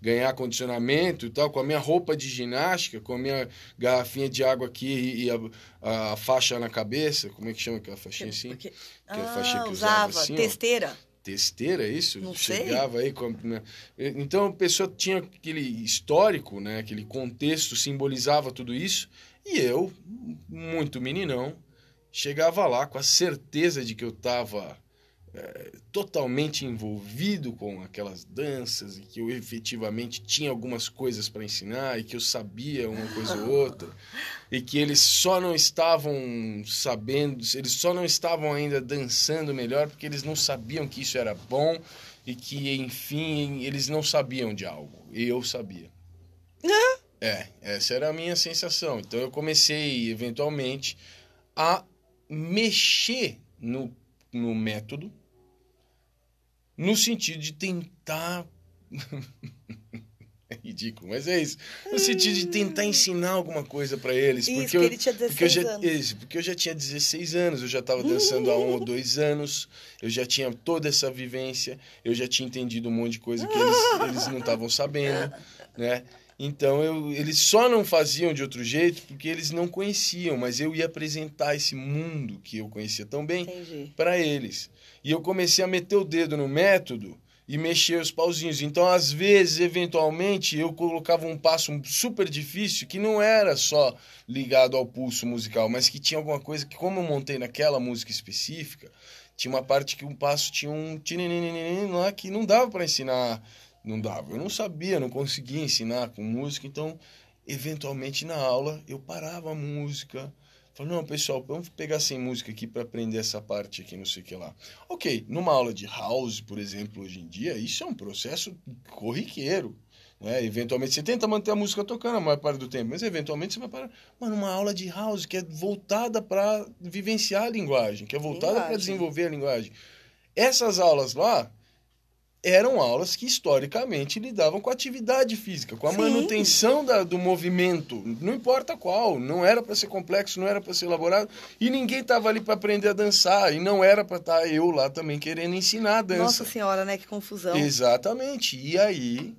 ganhar condicionamento e tal, com a minha roupa de ginástica, com a minha garrafinha de água aqui e a, a faixa na cabeça. Como é que chama aquela faixinha assim? Porque... Aquela ah, faixinha que usava, usava assim, ó. Testeira. É isso? Não sei. Chegava aí com... né? Então a pessoa tinha aquele histórico, né? Aquele contexto simbolizava tudo isso. E eu, muito meninão, chegava lá com a certeza de que eu estava é, totalmente envolvido com aquelas danças e que eu efetivamente tinha algumas coisas para ensinar e que eu sabia uma coisa ou outra e que eles só não estavam sabendo, eles só não estavam ainda dançando melhor porque eles não sabiam que isso era bom e que enfim eles não sabiam de algo e eu sabia. É, essa era a minha sensação. Então eu comecei eventualmente a mexer no, no método no sentido de tentar. é ridículo, mas é isso. No sentido de tentar ensinar alguma coisa para eles. Isso, porque que eu, ele tinha porque eu 16 já, anos. isso, porque eu já tinha 16 anos, eu já estava dançando há um ou dois anos, eu já tinha toda essa vivência, eu já tinha entendido um monte de coisa que eles, eles não estavam sabendo, né? Então eu, eles só não faziam de outro jeito porque eles não conheciam, mas eu ia apresentar esse mundo que eu conhecia tão bem para eles. E eu comecei a meter o dedo no método e mexer os pauzinhos. Então, às vezes, eventualmente, eu colocava um passo super difícil que não era só ligado ao pulso musical, mas que tinha alguma coisa que, como eu montei naquela música específica, tinha uma parte que um passo tinha um lá que não dava para ensinar, não dava. Eu não sabia, não conseguia ensinar com música, então, eventualmente na aula eu parava a música, Falei, não, pessoal, vamos pegar sem música aqui para aprender essa parte aqui, não sei o que lá. Ok, numa aula de house, por exemplo, hoje em dia, isso é um processo corriqueiro. Né? Eventualmente você tenta manter a música tocando a maior parte do tempo, mas eventualmente você vai parar. Mano, uma aula de house que é voltada para vivenciar a linguagem, que é voltada para desenvolver a linguagem. Essas aulas lá eram aulas que historicamente lidavam com a atividade física, com a Sim. manutenção da- do movimento, não importa qual, não era para ser complexo, não era para ser elaborado, e ninguém estava ali para aprender a dançar, e não era para estar eu lá também querendo ensinar a dança. Nossa senhora, né? Que confusão. Exatamente. E aí,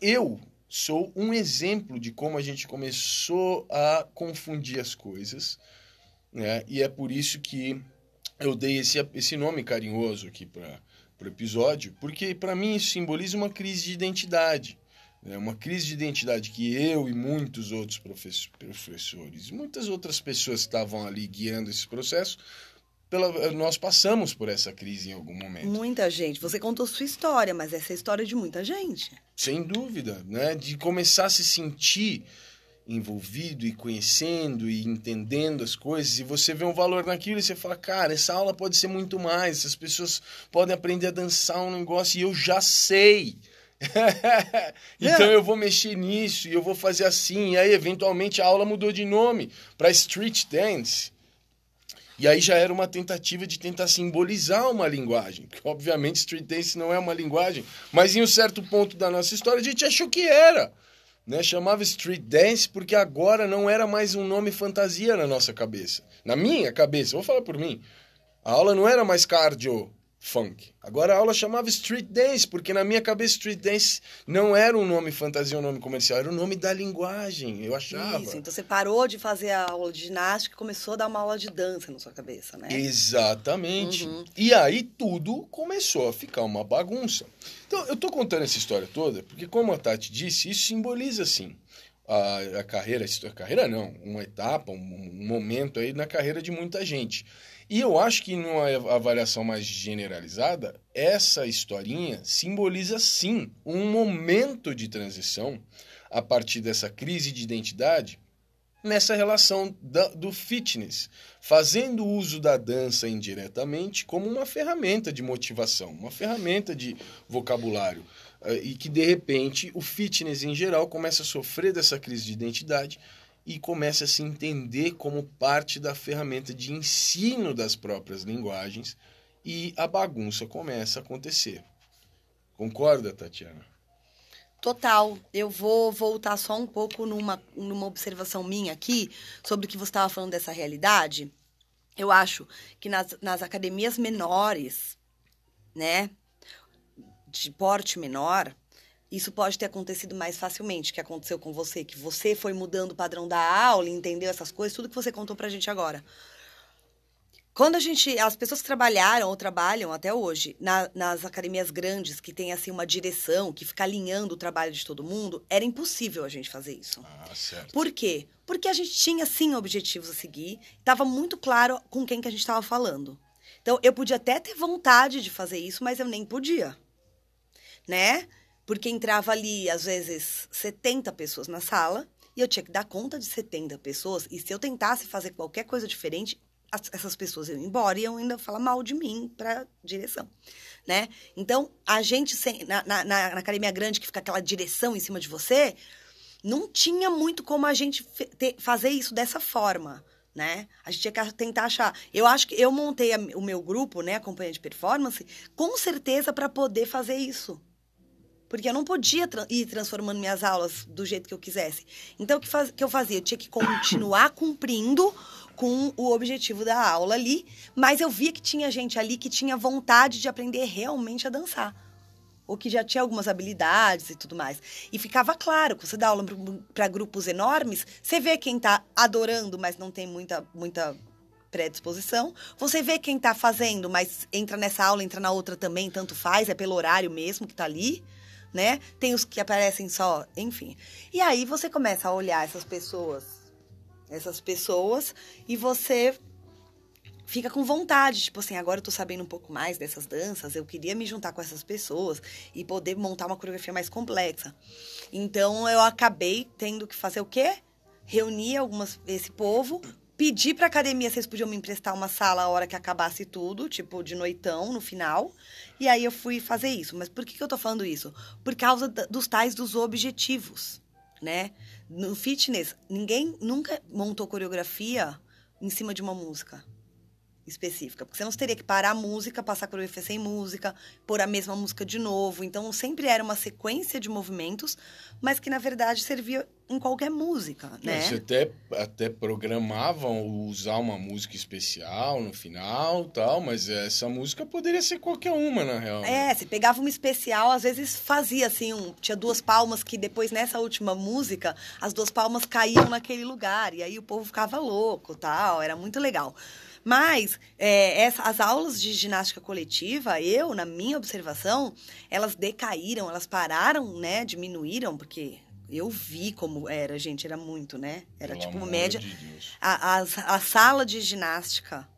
eu sou um exemplo de como a gente começou a confundir as coisas, né? E é por isso que eu dei esse, esse nome carinhoso aqui para o episódio, porque para mim isso simboliza uma crise de identidade. É uma crise de identidade que eu e muitos outros profes- professores, muitas outras pessoas que estavam ali guiando esse processo, pela, nós passamos por essa crise em algum momento. Muita gente. Você contou sua história, mas essa é a história de muita gente. Sem dúvida, né? De começar a se sentir envolvido e conhecendo e entendendo as coisas e você vê um valor naquilo e você fala, cara, essa aula pode ser muito mais, essas pessoas podem aprender a dançar um negócio e eu já sei. então eu vou mexer nisso e eu vou fazer assim. E aí, eventualmente, a aula mudou de nome para Street Dance. E aí já era uma tentativa de tentar simbolizar uma linguagem. Porque, obviamente, street dance não é uma linguagem. Mas em um certo ponto da nossa história, a gente achou que era. Né? Chamava street dance porque agora não era mais um nome fantasia na nossa cabeça. Na minha cabeça, vou falar por mim. A aula não era mais cardio funk. Agora a aula chamava street dance, porque na minha cabeça street dance não era um nome fantasia, um nome comercial, era o nome da linguagem, eu achava. Isso. Então você parou de fazer a aula de ginástica e começou a dar uma aula de dança na sua cabeça, né? Exatamente. Uhum. E aí tudo começou a ficar uma bagunça. Então, eu tô contando essa história toda porque, como a Tati disse, isso simboliza, assim, a, a carreira, a carreira não, uma etapa, um, um momento aí na carreira de muita gente. E eu acho que numa avaliação mais generalizada, essa historinha simboliza, sim, um momento de transição a partir dessa crise de identidade nessa relação da- do fitness, fazendo uso da dança indiretamente como uma ferramenta de motivação, uma ferramenta de vocabulário. eh, E que, de repente, o fitness em geral começa a sofrer dessa crise de identidade e começa a se entender como parte da ferramenta de ensino das próprias linguagens e a bagunça começa a acontecer. Concorda, Tatiana? Total. Eu vou voltar só um pouco numa, numa observação minha aqui sobre o que você estava falando dessa realidade. Eu acho que nas, nas academias menores, né, de porte menor, isso pode ter acontecido mais facilmente, que aconteceu com você, que você foi mudando o padrão da aula, entendeu essas coisas, tudo que você contou pra gente agora. Quando a gente, as pessoas que trabalharam ou trabalham até hoje na, nas academias grandes, que tem assim uma direção, que fica alinhando o trabalho de todo mundo, era impossível a gente fazer isso. Ah, certo. Por quê? Porque a gente tinha sim objetivos a seguir, estava muito claro com quem que a gente estava falando. Então eu podia até ter vontade de fazer isso, mas eu nem podia, né? Porque entrava ali às vezes 70 pessoas na sala e eu tinha que dar conta de 70 pessoas e se eu tentasse fazer qualquer coisa diferente, essas pessoas iam embora e iam ainda falar mal de mim para direção, né? Então, a gente, na, na, na, academia grande, que fica aquela direção em cima de você, não tinha muito como a gente ter, fazer isso dessa forma, né? A gente tinha que tentar achar. Eu acho que eu montei a, o meu grupo, né, a companhia de performance, com certeza para poder fazer isso. Porque eu não podia tra ir transformando minhas aulas do jeito que eu quisesse. Então, o que, faz, que eu fazia? Eu tinha que continuar cumprindo com o objetivo da aula ali, mas eu via que tinha gente ali que tinha vontade de aprender realmente a dançar. Ou que já tinha algumas habilidades e tudo mais. E ficava claro, quando você dá aula para grupos enormes, você vê quem está adorando, mas não tem muita, muita predisposição. Você vê quem está fazendo, mas entra nessa aula, entra na outra também, tanto faz, é pelo horário mesmo que está ali, né? Tem os que aparecem só, enfim. E aí você começa a olhar essas pessoas essas pessoas e você fica com vontade, tipo assim, agora eu tô sabendo um pouco mais dessas danças, eu queria me juntar com essas pessoas e poder montar uma coreografia mais complexa. Então eu acabei tendo que fazer o quê? Reunir algumas esse povo, pedir para academia se eles podiam me emprestar uma sala a hora que acabasse tudo, tipo de noitão no final. E aí eu fui fazer isso. Mas por que, que eu tô falando isso? Por causa dos tais dos objetivos, né? No fitness, ninguém nunca montou coreografia em cima de uma música específica. Porque você não teria que parar a música, passar a coreografia sem música, pôr a mesma música de novo. Então, sempre era uma sequência de movimentos, mas que, na verdade, servia em qualquer música, né? Você até, até programavam usar uma música especial no final tal, mas essa música poderia ser qualquer uma, na real. Né? É, você pegava uma especial, às vezes fazia assim, um, tinha duas palmas que depois, nessa última música, as duas palmas caíam naquele lugar, e aí o povo ficava louco tal, era muito legal. Mas é, essa, as aulas de ginástica coletiva, eu, na minha observação, elas decaíram, elas pararam, né? Diminuíram, porque eu vi como era, gente, era muito, né? Era Pelo tipo média. De a, a, a, sala de ginástica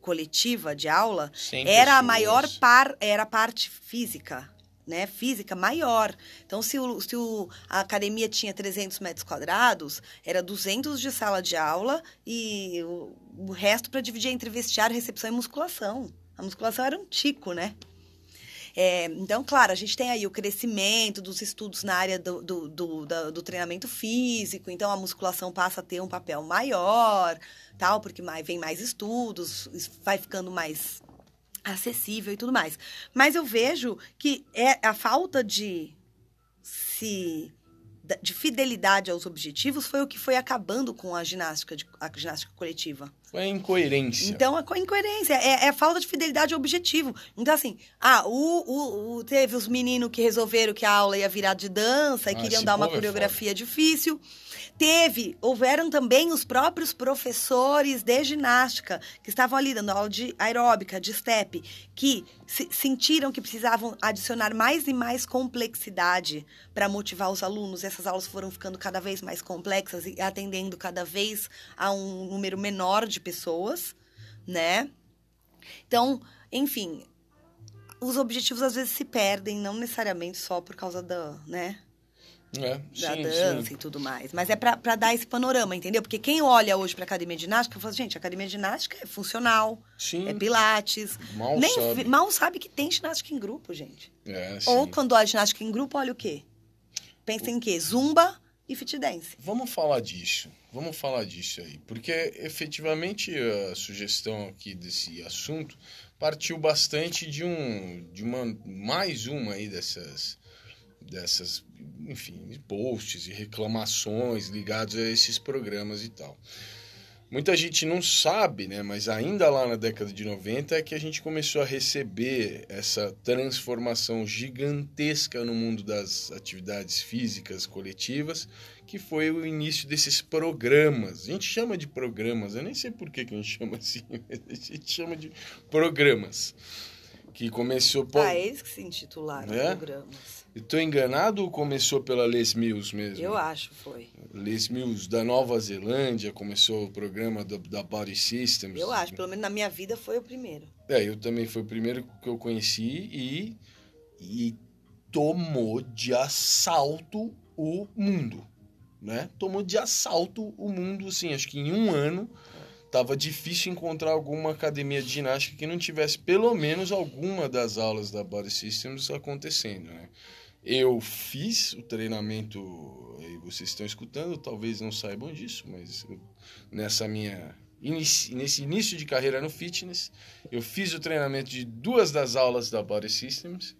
coletiva de aula era pessoas. a maior par, era a parte física né, física maior. Então, se, o, se o, a academia tinha 300 metros quadrados, era 200 de sala de aula e o, o resto para dividir entre vestiário, recepção e musculação. A musculação era um tico, né? É, então, claro, a gente tem aí o crescimento dos estudos na área do, do, do, do, do treinamento físico, então a musculação passa a ter um papel maior, tal, porque mais, vem mais estudos, vai ficando mais acessível e tudo mais. Mas eu vejo que é a falta de se de fidelidade aos objetivos foi o que foi acabando com a ginástica, de, a ginástica coletiva. Foi a incoerência. Então, a incoerência é, é, a falta de fidelidade ao objetivo. Então, assim, ah, o, o, o teve os meninos que resolveram que a aula ia virar de dança e ah, queriam dar uma é coreografia é difícil. Teve, houveram também os próprios professores de ginástica que estavam ali dando aula de aeróbica, de step, que se, sentiram que precisavam adicionar mais e mais complexidade para motivar os alunos. Essas aulas foram ficando cada vez mais complexas e atendendo cada vez a um número menor de pessoas, né? Então, enfim, os objetivos às vezes se perdem, não necessariamente só por causa da, né? É, da sim, dança sim. e tudo mais. Mas é para dar esse panorama, entendeu? Porque quem olha hoje para academia de ginástica, fala, gente, academia de ginástica é funcional, sim. é pilates. Mal Nem, sabe. Mal sabe que tem ginástica em grupo, gente. É, Ou quando olha ginástica em grupo, olha o quê? Pensa em quê? Zumba e fit dance. Vamos falar disso. Vamos falar disso aí. Porque efetivamente a sugestão aqui desse assunto partiu bastante de um de uma mais uma aí dessas dessas enfim, posts e reclamações ligados a esses programas e tal. Muita gente não sabe, né? Mas ainda lá na década de 90 é que a gente começou a receber essa transformação gigantesca no mundo das atividades físicas coletivas, que foi o início desses programas. A gente chama de programas, eu nem sei por que, que a gente chama assim, mas a gente chama de programas. Que começou por. Ah, eles que se intitularam é? programas. Estou enganado ou começou pela Les Mills mesmo? Eu acho, foi. Les Mills da Nova Zelândia começou o programa do, da Body Systems. Eu acho, pelo menos na minha vida foi o primeiro. É, eu também foi o primeiro que eu conheci e, e tomou de assalto o mundo, né? Tomou de assalto o mundo, assim, acho que em um ano tava difícil encontrar alguma academia de ginástica que não tivesse pelo menos alguma das aulas da Body Systems acontecendo, né? Eu fiz o treinamento, e vocês estão escutando, talvez não saibam disso, mas eu, nessa minha inici, nesse início de carreira no fitness, eu fiz o treinamento de duas das aulas da Body Systems,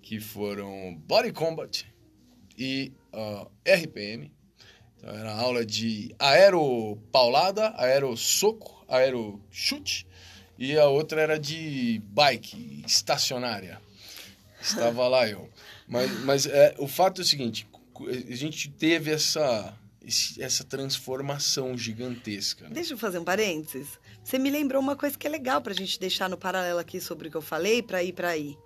que foram Body Combat e uh, RPM. Então, era aula de aeropaulada, aerosoco, aerochute, e a outra era de bike estacionária. Estava lá eu. Mas, mas é, o fato é o seguinte: a gente teve essa, essa transformação gigantesca. Né? Deixa eu fazer um parênteses. Você me lembrou uma coisa que é legal para a gente deixar no paralelo aqui sobre o que eu falei, para ir para aí.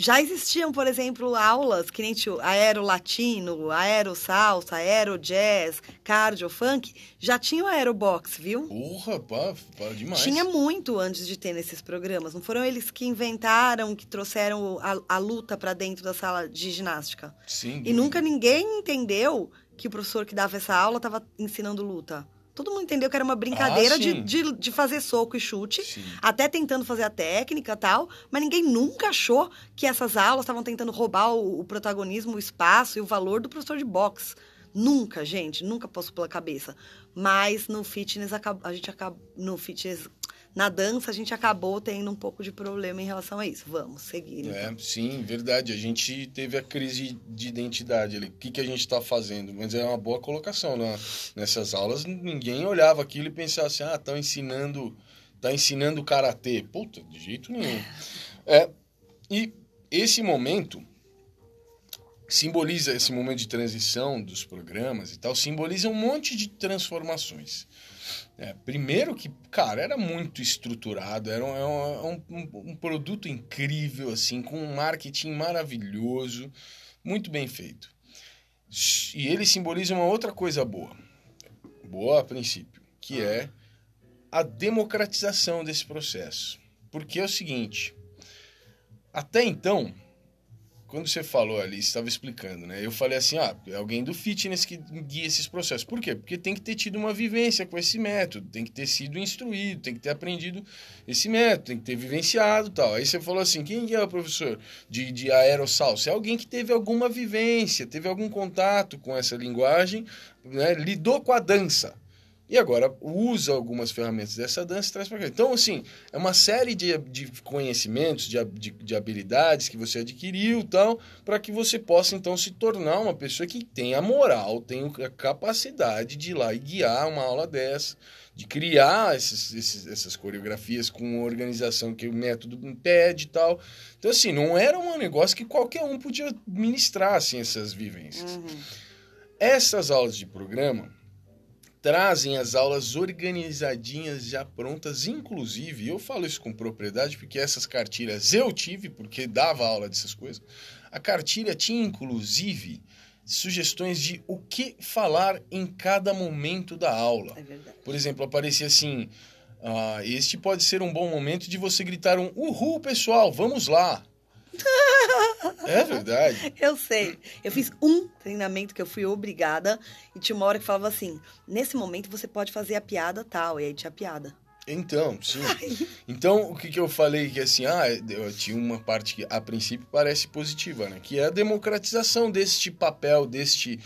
Já existiam, por exemplo, aulas que nem tinha aero latino, aero salsa, aero jazz, cardio funk, já tinha o aerobox, viu? Porra, pá, pá, demais. Tinha muito antes de ter nesses programas. Não foram eles que inventaram, que trouxeram a, a luta para dentro da sala de ginástica. Sim. E nunca ninguém entendeu que o professor que dava essa aula estava ensinando luta. Todo mundo entendeu que era uma brincadeira ah, de, de, de, fazer soco e chute, sim. até tentando fazer a técnica tal, mas ninguém nunca achou que essas aulas estavam tentando roubar o, o, protagonismo, o espaço e o valor do professor de boxe. Nunca, gente, nunca passou pela cabeça. Mas no fitness, a gente acaba. No fitness na dança a gente acabou tendo um pouco de problema em relação a isso. Vamos seguir. É, então. É, sim, verdade. A gente teve a crise de identidade ali. O que, que a gente está fazendo? Mas é uma boa colocação. Né? Nessas aulas, ninguém olhava aquilo e pensava assim, ah, estão ensinando, tá ensinando karatê. Puta, de jeito nenhum. É, e esse momento simboliza esse momento de transição dos programas e tal, simboliza um monte de transformações. É, primeiro que, cara, era muito estruturado, era um, é um, um, um, produto incrível, assim, com um marketing maravilhoso, muito bem feito. E ele simboliza uma outra coisa boa, boa a princípio, que é a democratização desse processo. Porque é o seguinte, até então, quando você falou ali, você estava explicando, né? Eu falei assim, ah, é alguém do fitness que guia esses processos. Por quê? Porque tem que ter tido uma vivência com esse método, tem que ter sido instruído, tem que ter aprendido esse método, tem que ter vivenciado tal. Aí você falou assim, quem é o professor de, de aerossalsa? É alguém que teve alguma vivência, teve algum contato com essa linguagem, né? lidou com a dança. E agora usa algumas ferramentas dessa dança e traz para cá. Então, assim, é uma série de, de conhecimentos, de, de, de habilidades que você adquiriu tal, para que você possa, então, se tornar uma pessoa que tem a moral, tem a capacidade de ir lá e guiar uma aula dessa, de criar esses, esses, essas coreografias com organização que o método impede e tal. Então, assim, não era um negócio que qualquer um podia ministrar, assim, essas vivências. Uhum. Essas aulas de programa trazem as aulas organizadinhas, já prontas, inclusive, eu falo isso com propriedade porque essas cartilhas eu tive, porque dava aula dessas coisas. A cartilha tinha, inclusive, sugestões de o que falar em cada momento da aula. É verdade. Por exemplo, aparecia assim: ah, este pode ser um bom momento de você gritar um uhul, pessoal, vamos lá. É verdade. Eu sei. Eu fiz um treinamento que eu fui obrigada e tinha uma hora que falava assim: nesse momento você pode fazer a piada tal. E aí tinha piada. Então, sim. Então, o que, que eu falei que assim, ah, eu tinha uma parte que a princípio parece positiva, né? Que é a democratização deste papel, deste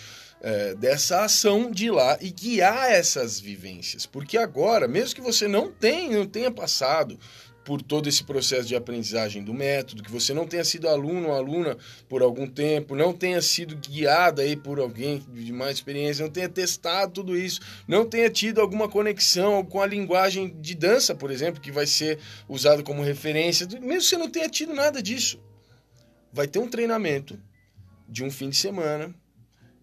é, dessa ação de ir lá e guiar essas vivências. Porque agora, mesmo que você não tenha, não tenha passado por todo esse processo de aprendizagem do método, que você não tenha sido aluno ou aluna por algum tempo, não tenha sido guiada aí por alguém de mais experiência, não tenha testado tudo isso, não tenha tido alguma conexão com a linguagem de dança, por exemplo, que vai ser usada como referência, mesmo você não tenha tido nada disso. Vai ter um treinamento de um fim de semana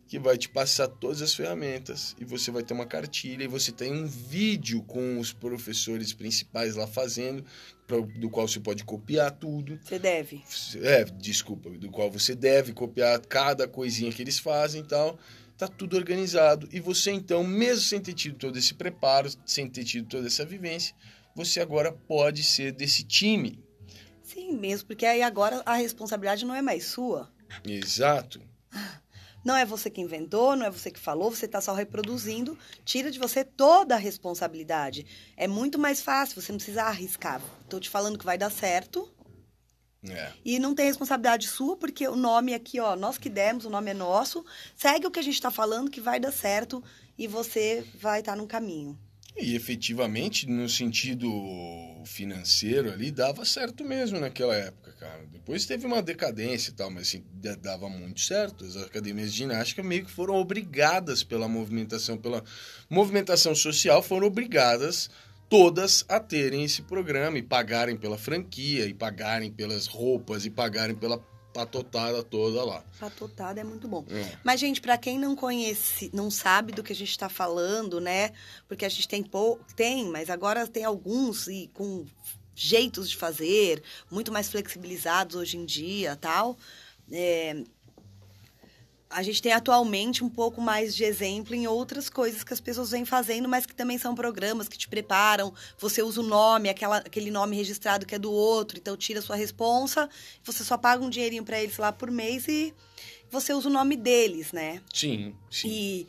que vai te passar todas as ferramentas e você vai ter uma cartilha e você tem um vídeo com os professores principais lá fazendo, pra, do qual você pode copiar tudo. Você deve. É, desculpa, do qual você deve copiar cada coisinha que eles fazem e tal. Tá tudo organizado. E você, então, mesmo sem ter tido todo esse preparo, sem ter tido toda essa vivência, você agora pode ser desse time. Sim, mesmo, porque aí agora a responsabilidade não é mais sua. Exato. Não é você que inventou, não é você que falou, você está só reproduzindo. Tira de você toda a responsabilidade. É muito mais fácil, você não precisa arriscar. Estou te falando que vai dar certo. É. E não tem responsabilidade sua, porque o nome aqui, ó, nós que demos, o nome é nosso. Segue o que a gente está falando, que vai dar certo e você vai estar tá no caminho. E efetivamente, no sentido financeiro ali, dava certo mesmo naquela época, cara. Depois teve uma decadência e tal, mas assim, dava muito certo. As academias de ginástica meio que foram obrigadas pela movimentação, pela movimentação social, foram obrigadas todas a terem esse programa e pagarem pela franquia, e pagarem pelas roupas, e pagarem pela patotada toda lá. Patotada é muito bom. É. Mas, gente, para quem não conhece, não sabe do que a gente está falando, né? Porque a gente tem pouco, tem, mas agora tem alguns e com jeitos de fazer, muito mais flexibilizados hoje em dia, tal. É, a gente tem atualmente um pouco mais de exemplo em outras coisas que as pessoas vêm fazendo, mas que também são programas que te preparam. Você usa o nome, aquela, aquele nome registrado que é do outro, então tira a sua responsa, você só paga um dinheirinho para eles lá por mês e você usa o nome deles, né? Sim, sim. E,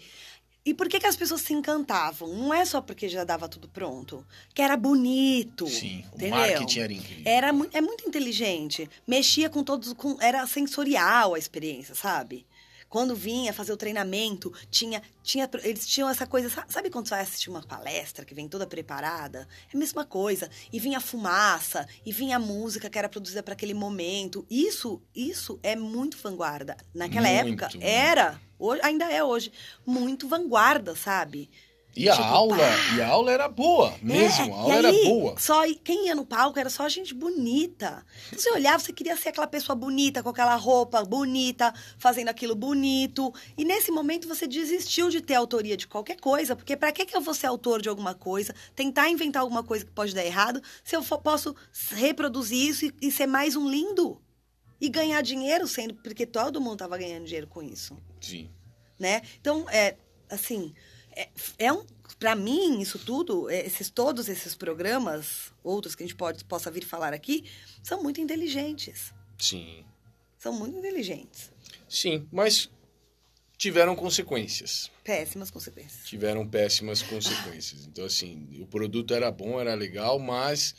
e por que, que as pessoas se encantavam? Não é só porque já dava tudo pronto, que era bonito. Sim, o entendeu? marketing era incrível. Era, é muito inteligente. Mexia com todos, com, era sensorial a experiência, sabe? Quando vinha fazer o treinamento, tinha, tinha, eles tinham essa coisa. Sabe quando você vai assistir uma palestra que vem toda preparada? É a mesma coisa. E vinha fumaça, e vinha a música que era produzida para aquele momento. Isso, isso é muito vanguarda. Naquela muito, época, era, hoje, ainda é hoje, muito vanguarda, sabe? E a tipo, aula, pá. e a aula era boa, mesmo, é, a aula aí, era boa. Só quem ia no palco era só gente bonita. Então, você olhava, você queria ser aquela pessoa bonita, com aquela roupa bonita, fazendo aquilo bonito. E nesse momento você desistiu de ter autoria de qualquer coisa, porque para que que eu vou ser autor de alguma coisa, tentar inventar alguma coisa que pode dar errado, se eu for, posso reproduzir isso e, e ser mais um lindo e ganhar dinheiro sendo porque todo mundo tava ganhando dinheiro com isso. Sim. Né? Então, é assim, é, é um, para mim, isso tudo, é, esses, todos esses programas, outros que a gente pode, possa vir falar aqui, são muito inteligentes. Sim. São muito inteligentes. Sim, mas tiveram consequências. Péssimas consequências. Tiveram péssimas consequências. Então, assim, o produto era bom, era legal, mas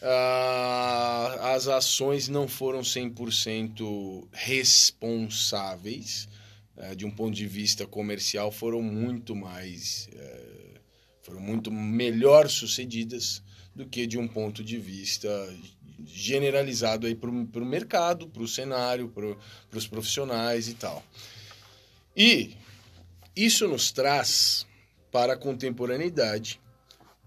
uh, as ações não foram 100% responsáveis de um ponto de vista comercial, foram muito mais. É, foram muito melhor sucedidas do que de um ponto de vista generalizado para o mercado, para o cenário, para os profissionais e tal. E isso nos traz para a contemporaneidade,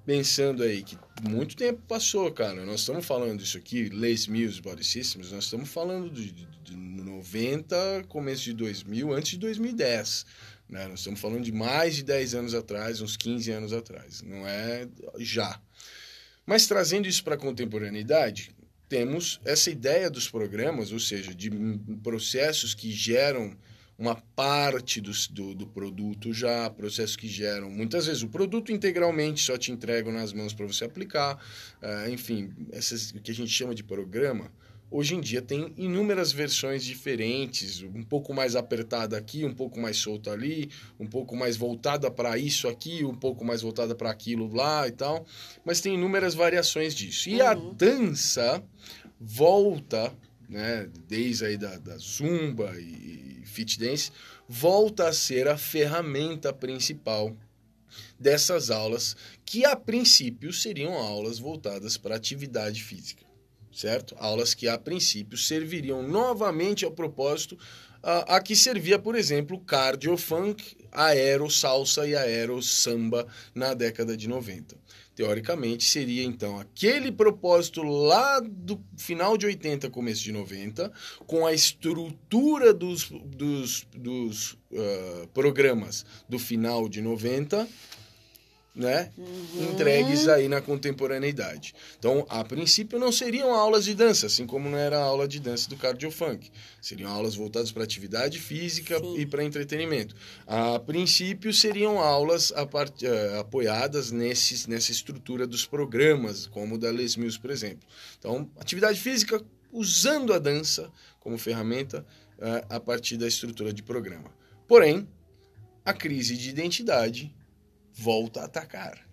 pensando aí que muito tempo passou, cara. Nós estamos falando isso aqui, Les Mills Body Systems, nós estamos falando de, de, de 90, começo de 2000, antes de 2010. Né? Nós estamos falando de mais de 10 anos atrás, uns 15 anos atrás. Não é já. Mas trazendo isso para a contemporaneidade, temos essa ideia dos programas, ou seja, de processos que geram uma parte do, do, do, produto já, processos que geram. Muitas vezes o produto integralmente só te entregam nas mãos para você aplicar. Uh, enfim, essas, o que a gente chama de programa, hoje em dia tem inúmeras versões diferentes, um pouco mais apertada aqui, um pouco mais solta ali, um pouco mais voltada para isso aqui, um pouco mais voltada para aquilo lá e tal. Mas tem inúmeras variações disso. E uhum. a dança volta, né, desde aí da, da zumba e fit dance, volta a ser a ferramenta principal dessas aulas, que a princípio seriam aulas voltadas para atividade física, certo? Aulas que a princípio serviriam novamente ao propósito a, a que servia, por exemplo, cardio funk, aero salsa e aero samba na década de 90 teoricamente, seria então aquele propósito lá do final de 80, começo de 90, com a estrutura dos, dos, dos uh, programas do final de 90 né, uhum. entregues aí na contemporaneidade. Então, a princípio não seriam aulas de dança, assim como não era a aula de dança do cardio funk. Seriam aulas voltadas para atividade física Sim. e para entretenimento. A princípio seriam aulas part... uh, apoiadas nesses, nessa estrutura dos programas, como o da Les Mills, por exemplo. Então, atividade física usando a dança como ferramenta uh, a partir da estrutura de programa. Porém, a crise de identidade volta a atacar.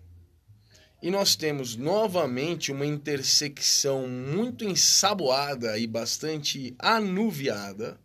E nós temos novamente uma intersecção muito ensaboada e bastante anuviada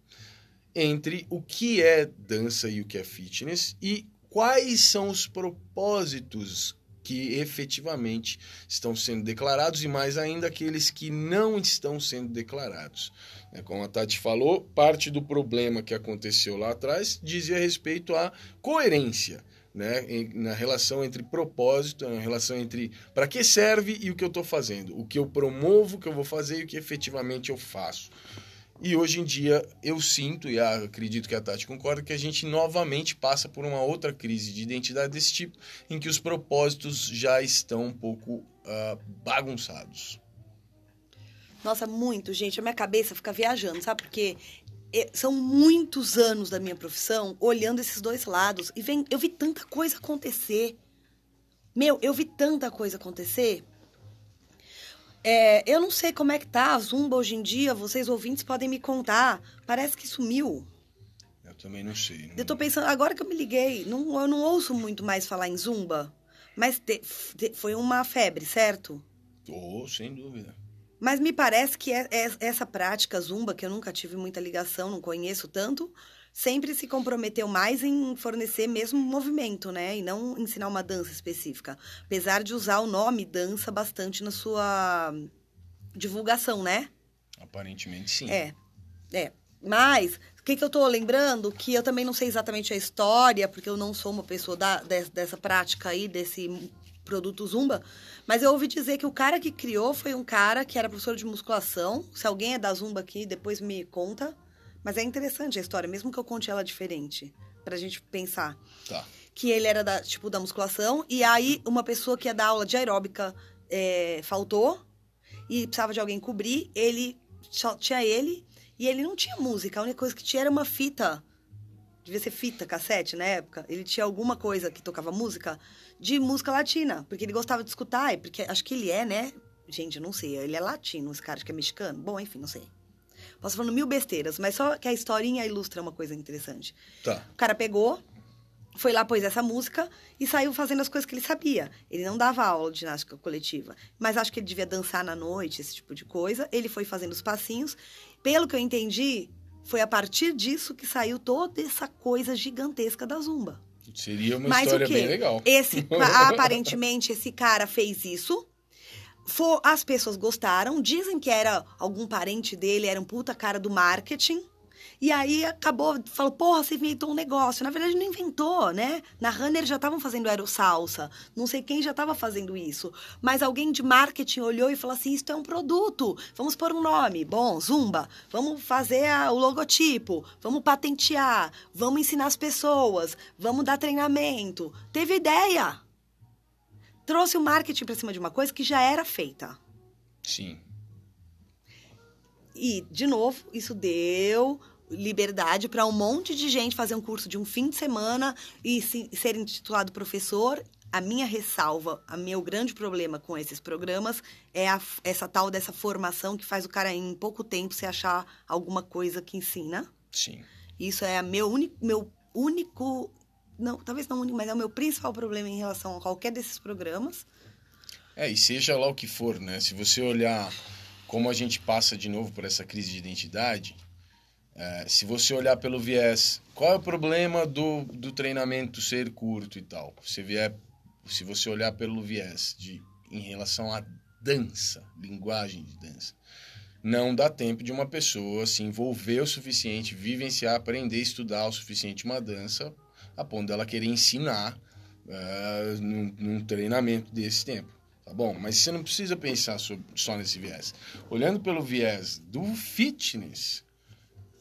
entre o que é dança e o que é fitness e quais são os propósitos que efetivamente estão sendo declarados e mais ainda aqueles que não estão sendo declarados. É, como a Tati falou, parte do problema que aconteceu lá atrás dizia respeito à coerência né, na relação entre propósito, na relação entre para que serve e o que eu estou fazendo, o que eu promovo, o que eu vou fazer e o que efetivamente eu faço. E hoje em dia eu sinto, e acredito que a Tati concorda, que a gente novamente passa por uma outra crise de identidade desse tipo, em que os propósitos já estão um pouco uh, bagunçados. Nossa, muito, gente. A minha cabeça fica viajando, sabe? Porque são muitos anos da minha profissão olhando esses dois lados. E vem, eu vi tanta coisa acontecer. Meu, eu vi tanta coisa acontecer. É, eu não sei como é que tá a Zumba hoje em dia, vocês ouvintes podem me contar. Parece que sumiu. Eu também não sei. Não... Eu tô pensando, agora que eu me liguei, não, eu não ouço muito mais falar em Zumba. Mas te, te, foi uma febre, certo? Oh, sem dúvida. Mas me parece que é, é, essa prática zumba, que eu nunca tive muita ligação, não conheço tanto, sempre se comprometeu mais em fornecer mesmo movimento, né? E não ensinar uma dança específica. Apesar de usar o nome dança bastante na sua divulgação, né? Aparentemente sim. É. É. Mas, o que, que eu tô lembrando? Que eu também não sei exatamente a história, porque eu não sou uma pessoa da, dessa prática aí, desse produto Zumba, mas eu ouvi dizer que o cara que criou foi um cara que era professor de musculação. Se alguém é da Zumba aqui, depois me conta. Mas é interessante a história, mesmo que eu conte ela diferente, pra gente pensar. Tá. Que ele era da, tipo, da musculação, e aí uma pessoa que ia dar aula de aeróbica é, faltou, e precisava de alguém cobrir, ele só tinha ele, e ele não tinha música, a única coisa que tinha era uma fita devia ser fita, cassete na época. Ele tinha alguma coisa que tocava música de música latina, porque ele gostava de escutar, porque acho que ele é, né? Gente, eu não sei, ele é latino, esse cara acho que é mexicano. Bom, enfim, não sei. Posso falando mil besteiras, mas só que a historinha ilustra uma coisa interessante. Tá. O cara pegou, foi lá, pôs essa música e saiu fazendo as coisas que ele sabia. Ele não dava aula de ginástica coletiva, mas acho que ele devia dançar na noite, esse tipo de coisa. Ele foi fazendo os passinhos. Pelo que eu entendi, foi a partir disso que saiu toda essa coisa gigantesca da Zumba. Seria uma Mas história bem legal. Esse, aparentemente, esse cara fez isso. For, as pessoas gostaram, dizem que era algum parente dele, era um puta cara do marketing. E aí acabou, falou, porra, você inventou um negócio. Na verdade, não inventou, né? Na Runner já estavam fazendo aerosalsa. Não sei quem já estava fazendo isso. Mas alguém de marketing olhou e falou assim: isso é um produto. Vamos pôr um nome. Bom, Zumba. Vamos fazer a, o logotipo. Vamos patentear. Vamos ensinar as pessoas. Vamos dar treinamento. Teve ideia. Trouxe o marketing para cima de uma coisa que já era feita. Sim. E, de novo, isso deu liberdade para um monte de gente fazer um curso de um fim de semana e se, ser intitulado professor. A minha ressalva, o meu grande problema com esses programas é a, essa tal dessa formação que faz o cara em pouco tempo se achar alguma coisa que ensina. Sim. Isso é meu único, meu único, não, talvez não único, mas é o meu principal problema em relação a qualquer desses programas. É, e seja lá o que for, né? Se você olhar como a gente passa de novo por essa crise de identidade, É, se você olhar pelo viés, qual é o problema do, do treinamento ser curto e tal? Se, vier, se você olhar pelo viés de, em relação à dança, linguagem de dança, não dá tempo de uma pessoa se envolver o suficiente, vivenciar, aprender, estudar o suficiente uma dança, a ponto dela querer ensinar uh, num, num, treinamento desse tempo. Tá bom? Mas você não precisa pensar sobre, só nesse viés. Olhando pelo viés do fitness,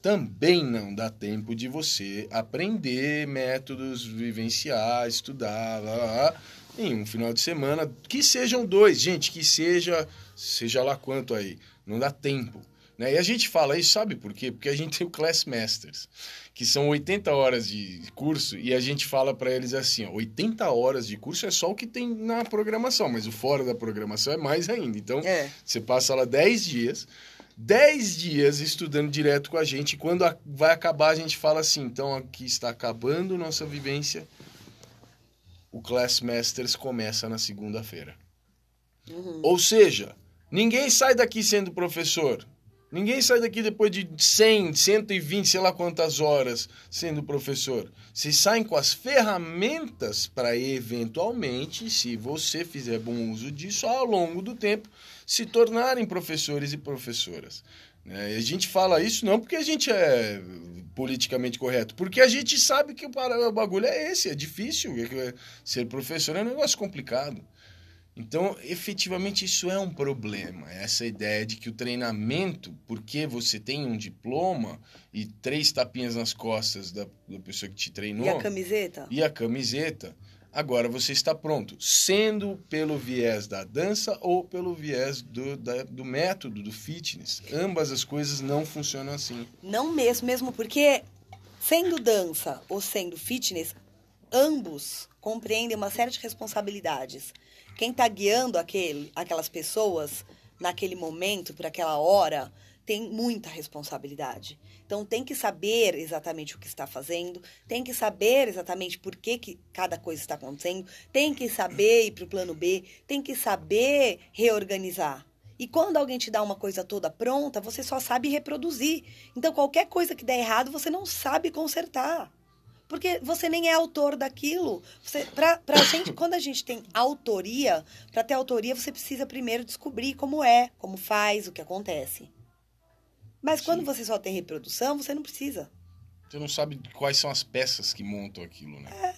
também não dá tempo de você aprender métodos, vivenciar, estudar, lá, lá, em um final de semana, que sejam dois, gente, que seja, seja lá quanto aí, não dá tempo. Né? E a gente fala isso, sabe por quê? Porque a gente tem o Class Masters, que são 80 horas de curso, e a gente fala para eles assim: ó, 80 horas de curso é só o que tem na programação, mas o fora da programação é mais ainda. Então, é. você passa lá 10 dias 10 dias estudando direto com a gente. Quando vai acabar, a gente fala assim: então aqui está acabando nossa vivência. O Class Masters começa na segunda-feira. Uhum. Ou seja, ninguém sai daqui sendo professor. Ninguém sai daqui depois de 100, 120, sei lá quantas horas sendo professor. Vocês saem com as ferramentas para eventualmente, se você fizer bom uso disso, ao longo do tempo, se tornarem professores e professoras. Né? E a gente fala isso não porque a gente é politicamente correto, porque a gente sabe que o bagulho é esse, é difícil. Ser professor é um negócio complicado. Então, efetivamente, isso é um problema. Essa ideia de que o treinamento, porque você tem um diploma e três tapinhas nas costas da, da pessoa que te treinou. E a camiseta? E a camiseta. Agora você está pronto, sendo pelo viés da dança ou pelo viés do, da, do método, do fitness. Ambas as coisas não funcionam assim. Não mesmo, mesmo porque sendo dança ou sendo fitness, ambos compreendem uma série de responsabilidades quem está guiando aquele, aquelas pessoas naquele momento, por aquela hora, tem muita responsabilidade. Então tem que saber exatamente o que está fazendo, tem que saber exatamente por que, que cada coisa está acontecendo, tem que saber ir para o plano B, tem que saber reorganizar. E quando alguém te dá uma coisa toda pronta, você só sabe reproduzir. Então qualquer coisa que der errado, você não sabe consertar. Porque você nem é autor daquilo. Você, pra, pra gente, quando a gente tem autoria, para ter autoria, você precisa primeiro descobrir como é, como faz, o que acontece. Mas Sim. quando você só tem reprodução, você não precisa. Você não sabe quais são as peças que montam aquilo, né? É.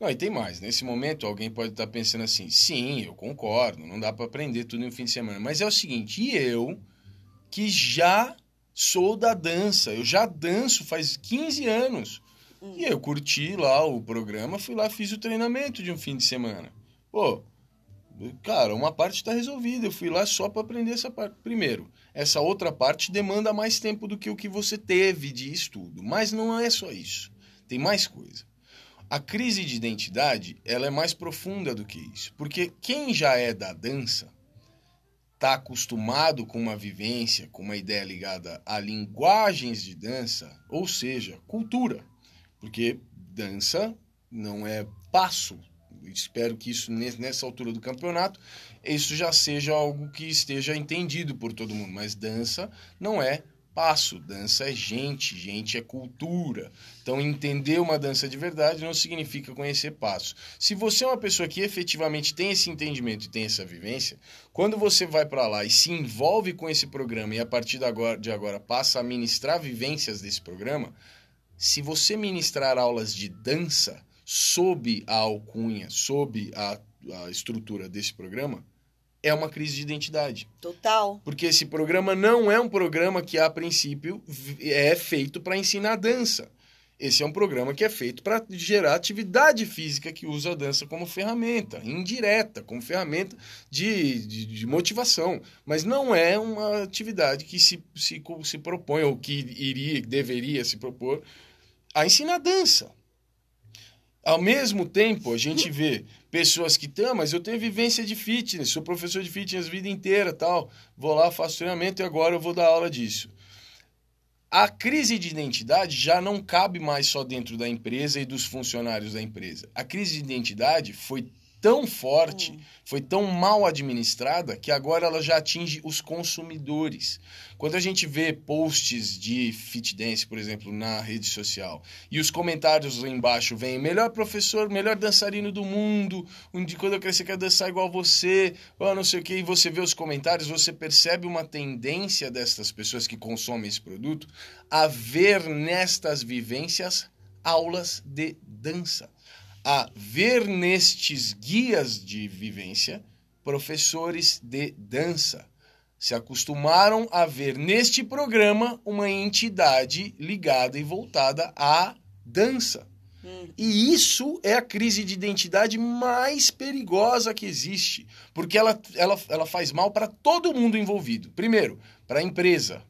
Não, e tem mais. Nesse momento, alguém pode estar pensando assim: sim, eu concordo, não dá para aprender tudo em um fim de semana. Mas é o seguinte: e eu, que já sou da dança, eu já danço faz 15 anos. Hum. E eu curti lá o programa, fui lá, fiz o treinamento de um fim de semana. Pô, cara, uma parte está resolvida. Eu fui lá só para aprender essa parte. Primeiro, essa outra parte demanda mais tempo do que o que você teve de estudo. Mas não é só isso. Tem mais coisa. A crise de identidade, ela é mais profunda do que isso. Porque quem já é da dança está acostumado com uma vivência, com uma ideia ligada a linguagens de dança, ou seja, cultura. Porque dança não é passo. Espero que isso, nessa altura do campeonato, isso já seja algo que esteja entendido por todo mundo. Mas dança não é passo, dança é gente, gente é cultura. Então, entender uma dança de verdade não significa conhecer passo. Se você é uma pessoa que efetivamente tem esse entendimento e tem essa vivência, quando você vai para lá e se envolve com esse programa e a partir de agora, passa a ministrar vivências desse programa, se você ministrar aulas de dança sob a alcunha, sob a, a estrutura desse programa, é uma crise de identidade. Total. Porque esse programa não é um programa que, a princípio, é feito para ensinar dança. Esse é um programa que é feito para gerar atividade física que usa a dança como ferramenta, indireta, como ferramenta de, de, de motivação. Mas não é uma atividade que se, se, se propõe, ou que iria, deveria se propor, a ensinar dança. Ao mesmo tempo, a gente vê pessoas que ah, mas eu tenho vivência de fitness, sou professor de fitness a vida inteira, tal, vou lá, faço treinamento e agora eu vou dar aula disso. A crise de identidade já não cabe mais só dentro da empresa e dos funcionários da empresa. A crise de identidade foi tão forte, foi tão mal administrada, que agora ela já atinge os consumidores. Quando a gente vê posts de fit dance, por exemplo, na rede social, e os comentários lá embaixo vêm melhor professor, melhor dançarino do mundo, um de quando eu crescer quero dançar igual você, ou não sei o que, e você vê os comentários, você percebe uma tendência destas pessoas que consomem esse produto a ver nestas vivências aulas de dança a ver nestes guias de vivência professores de dança. Se acostumaram a ver neste programa uma entidade ligada e voltada à dança. Hum. E isso é a crise de identidade mais perigosa que existe, porque ela, ela, ela faz mal para todo mundo envolvido. Primeiro, para a empresa,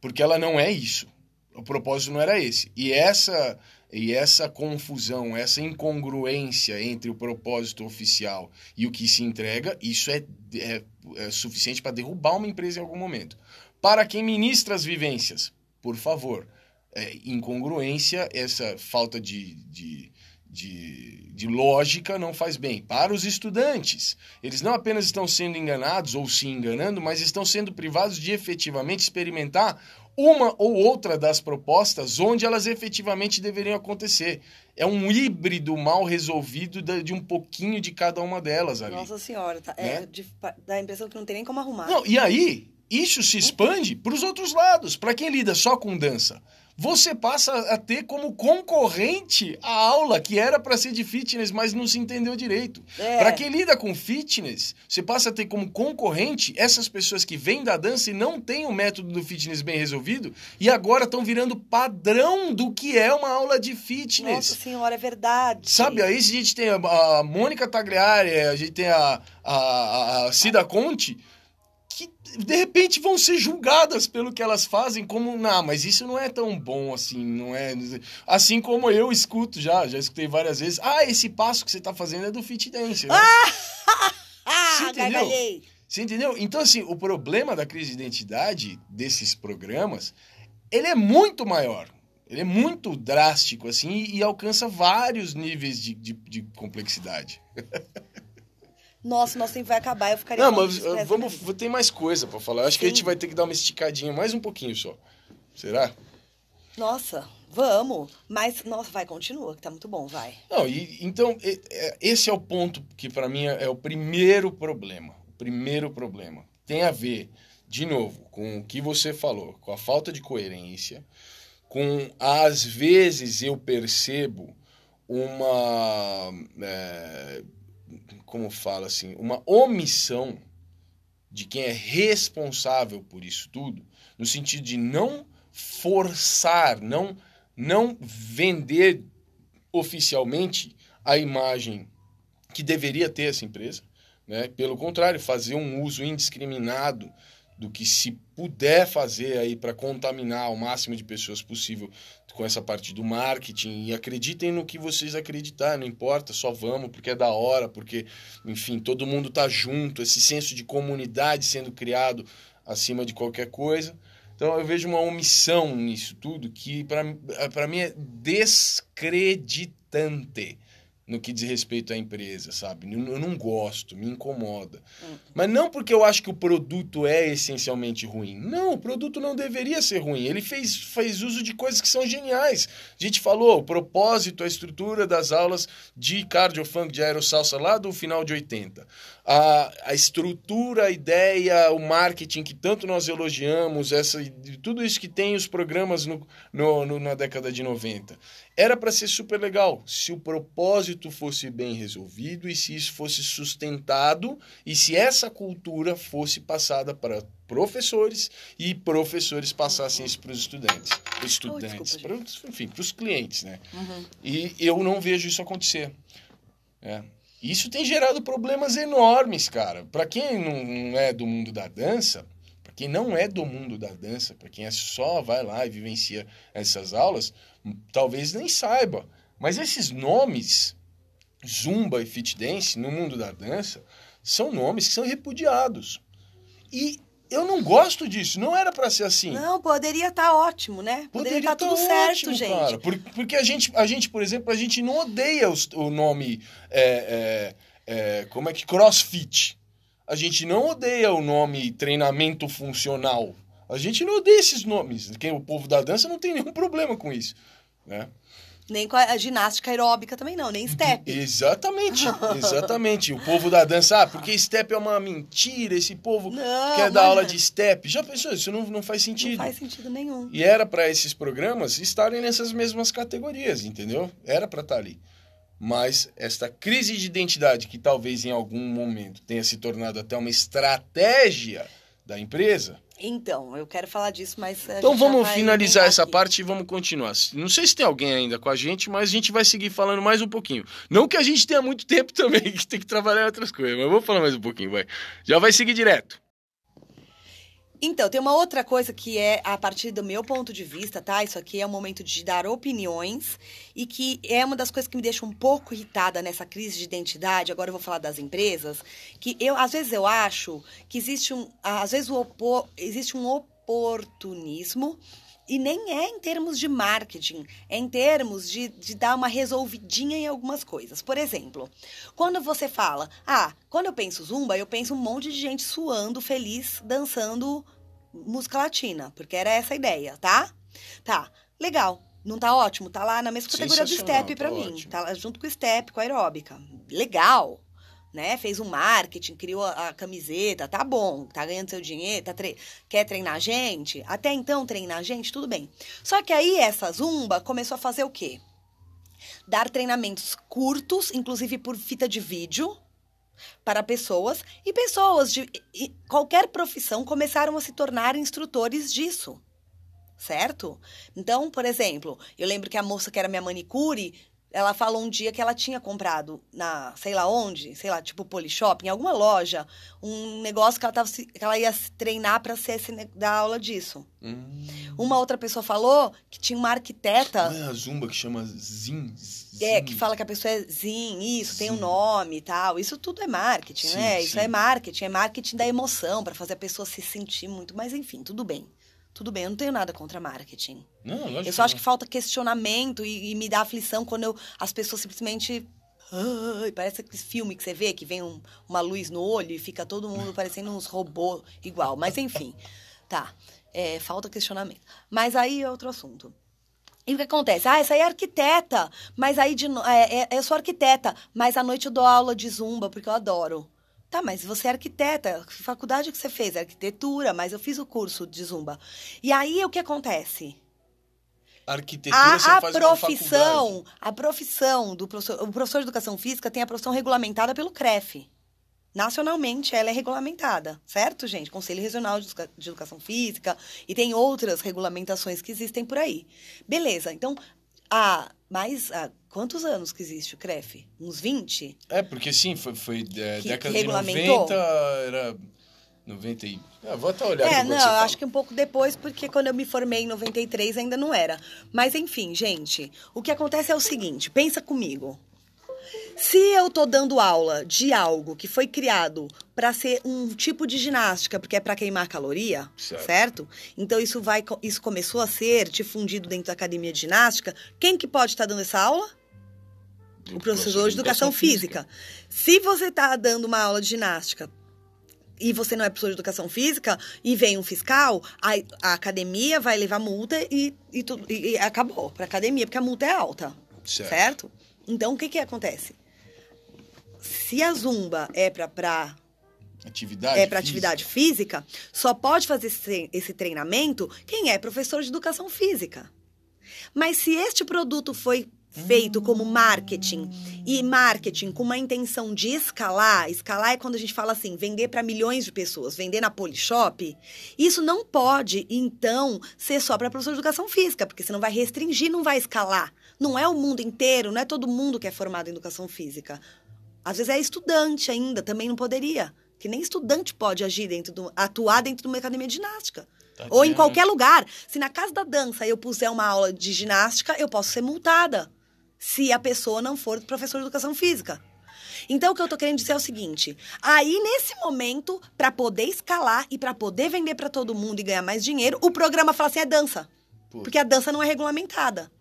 porque ela não é isso. O propósito não era esse. E essa e essa confusão, essa incongruência entre o propósito oficial e o que se entrega, isso é, é, é suficiente para derrubar uma empresa em algum momento. Para quem ministra as vivências, por favor, é, incongruência, essa falta de, de, de, de, lógica não faz bem. Para os estudantes, eles não apenas estão sendo enganados ou se enganando, mas estão sendo privados de efetivamente experimentar uma ou outra das propostas onde elas efetivamente deveriam acontecer. É um híbrido mal resolvido de um pouquinho de cada uma delas ali. Nossa senhora, tá, é né? é, de, dá a impressão que não tem nem como arrumar. Não, e aí, isso se expande para os outros lados, para quem lida só com dança você passa a ter como concorrente a aula que era para ser de fitness, mas não se entendeu direito. É. Para quem lida com fitness, você passa a ter como concorrente essas pessoas que vêm da dança e não têm o método do fitness bem resolvido e agora estão virando padrão do que é uma aula de fitness. Nossa senhora, é verdade. Sabe, aí a gente tem a, Mônica Tagliari, a gente tem a, a, a Cida Conte de repente vão ser julgadas pelo que elas fazem como, não, mas isso não é tão bom assim, não é. Assim como eu escuto já, já escutei várias vezes, ah, esse passo que você está fazendo é do fit dance. Né? você entendeu? Você entendeu? Então, assim, o problema da crise de identidade desses programas, ele é muito maior. Ele é muito drástico, assim, e, e alcança vários níveis de, de, de complexidade. Nossa, nosso tempo vai acabar, eu ficaria... Não, mas uh, vamos, tem mais coisa para falar. Acho Sim. que a gente vai ter que dar uma esticadinha, mais um pouquinho só. Será? Nossa, vamos. Mas, nossa, vai, continua, que tá muito bom, vai. Não, e, então, esse é o ponto que para mim é, é o primeiro problema. O primeiro problema. Tem a ver, de novo, com o que você falou, com a falta de coerência, com, às vezes, eu percebo uma... É, como fala assim, uma omissão de quem é responsável por isso tudo, no sentido de não forçar, não não vender oficialmente a imagem que deveria ter essa empresa, né? Pelo contrário, fazer um uso indiscriminado do que se puder fazer aí para contaminar o máximo de pessoas possível com essa parte do marketing e acreditem no que vocês acreditarem, não importa, só vamos porque é da hora, porque, enfim, todo mundo tá junto, esse senso de comunidade sendo criado acima de qualquer coisa. Então eu vejo uma omissão nisso tudo que para mim é descreditante no que diz respeito à empresa, sabe? Eu não gosto, me incomoda. Hum. Mas não porque eu acho que o produto é essencialmente ruim. Não, o produto não deveria ser ruim. Ele fez, fez uso de coisas que são geniais. A gente falou o propósito, a estrutura das aulas de cardio funk de aerosalsa lá do final de 80 a, a estrutura, a ideia, o marketing que tanto nós elogiamos, essa, tudo isso que tem os programas no, no, no na década de 90. Era para ser super legal se o propósito fosse bem resolvido e se isso fosse sustentado e se essa cultura fosse passada para professores e professores passassem isso para os estudantes. Estudantes, oh, desculpa, pra, enfim, para os clientes, né? Uhum. E eu não vejo isso acontecer. É. Isso tem gerado problemas enormes, cara. Para quem não é do mundo da dança, para quem não é do mundo da dança, para quem é só vai lá e vivencia essas aulas, talvez nem saiba. Mas esses nomes, Zumba e Fit Dance, no mundo da dança, são nomes que são repudiados. E eu não gosto disso, não era para ser assim. Não, poderia estar tá ótimo, né? Poderia estar tá tudo tá certo, ótimo, gente. Cara. Porque a gente, a gente, por exemplo, a gente não odeia os, o nome é, é, como é que crossfit. A gente não odeia o nome treinamento funcional. A gente não odeia esses nomes. Quem o povo da dança não tem nenhum problema com isso, né? Nem com a ginástica aeróbica também não, nem step. Exatamente, exatamente. O povo da dança, ah, porque step é uma mentira, esse povo Não, quer dar aula de step. Já pensou? Isso não, não faz sentido. Não faz sentido nenhum. E era para esses programas estarem nessas mesmas categorias, entendeu? Era para estar ali. Mas esta crise de identidade, que talvez em algum momento tenha se tornado até uma estratégia da empresa. Então, eu quero falar disso, mas. Então vamos finalizar essa aqui. parte e vamos continuar. Não sei se tem alguém ainda com a gente, mas a gente vai seguir falando mais um pouquinho. Não que a gente tenha muito tempo também, que tem que trabalhar outras coisas, mas vou falar mais um pouquinho, vai. Já vai seguir direto. Então, tem uma outra coisa que é, a partir do meu ponto de vista, tá? Isso aqui é um momento de dar opiniões e que é uma das coisas que me deixa um pouco irritada nessa crise de identidade. Agora eu vou falar das empresas, que eu, às vezes, eu acho que existe um, às vezes, o opo, existe um oportunismo e nem é em termos de marketing, é em termos de, de dar uma resolvidinha em algumas coisas. Por exemplo, quando você fala, ah, quando eu penso zumba, eu penso um monte de gente suando, feliz, dançando música latina, porque era essa a ideia, tá? Tá, legal. Não tá ótimo? Tá lá na mesma categoria do step pra tá mim. ótimo. Tá lá junto com o step, com a aeróbica. Legal. Né? Fez um marketing, criou a, a camiseta, tá bom, tá ganhando seu dinheiro, tá tre- quer treinar a gente? Até então treinar a gente, tudo bem. Só que aí essa zumba começou a fazer o quê? Dar treinamentos curtos, inclusive por fita de vídeo, para pessoas e pessoas de e- qualquer profissão começaram a se tornar instrutores disso. Certo? Então, por exemplo, eu lembro que a moça que era minha manicure, ela falou um dia que ela tinha comprado na, sei lá onde, sei lá, tipo Polishop, em alguma loja, um negócio que ela, tava, que ela ia se treinar para ser dar aula disso. Uma outra pessoa falou que tinha uma arquiteta. Não é a Zumba que chama Zin? Zin. É, que fala que a pessoa é Zin, isso, tem um nome e tal. Isso tudo é marketing, Sim, né? Isso sim. é marketing, é marketing da emoção, para fazer a pessoa se sentir muito. Mas enfim, tudo bem. Tudo bem, eu não tenho nada contra marketing. Não, lógico Eu só acho que falta questionamento e, e me dá aflição quando eu- as pessoas simplesmente. Ai, parece aquele filme que você vê que vem um- uma luz no olho e fica todo mundo parecendo uns robôs igual. Mas enfim, tá. É, falta questionamento. Mas aí é outro assunto. E o que acontece? Ah, essa aí é arquiteta, mas aí de é, é- eu sou arquiteta, mas à noite eu dou aula de zumba porque eu adoro. Tá, mas você é arquiteta, que faculdade que você fez? Arquitetura, mas eu fiz o curso de zumba. E aí o que acontece? Arquitetura você A, a faz profissão, a profissão do professor, o professor de educação física tem a profissão regulamentada pelo CREF. Nacionalmente, ela é regulamentada, certo, gente? Conselho Regional de Educação Física e tem outras regulamentações que existem por aí. Beleza, então, há mais. Há quantos anos que existe o CREF? Uns 20? É, porque sim, foi, foi é, Que década de regulamentou? 90, era 90 e... Ah, vou até olhar É, não, eu acho que um pouco depois, porque quando eu me formei em 93 ainda não era. Mas enfim, gente, o que acontece é o seguinte, pensa comigo. Se eu tô dando aula de algo que foi criado para ser um tipo de ginástica, porque é para queimar caloria, Certo. certo. Então isso vai isso começou a ser difundido dentro da academia de ginástica. Quem que pode estar dando essa aula? o professor de educação física. Se você está dando uma aula de ginástica e você não é professor de educação física e vem um fiscal, a, a academia vai levar multa e, e, tu- e- e acabou para academia, porque a multa é alta. Certo. Certo? Então, o que, que acontece? Se a zumba é para Atividade é para física. atividade física, só pode fazer esse esse treinamento quem é professor de educação física. Mas se este produto foi feito como marketing e marketing com uma intenção de escalar, escalar é quando a gente fala assim, vender para milhões de pessoas, vender na Polishop, isso não pode então ser só para professor de educação física, porque senão vai restringir, não vai escalar. Não é o mundo inteiro, não é todo mundo que é formado em educação física. Às vezes é estudante ainda, também não poderia. Que nem estudante pode agir dentro do, atuar dentro de uma academia de ginástica. Ou em qualquer lugar. Se na casa da dança eu puser uma aula de ginástica, eu posso ser multada. Se a pessoa não for professor de educação física. Então, o que eu tô querendo dizer é o seguinte: aí, nesse momento, para poder escalar e para poder vender para todo mundo e ganhar mais dinheiro, o programa fala assim: é dança. Pô. Porque a dança não é regulamentada.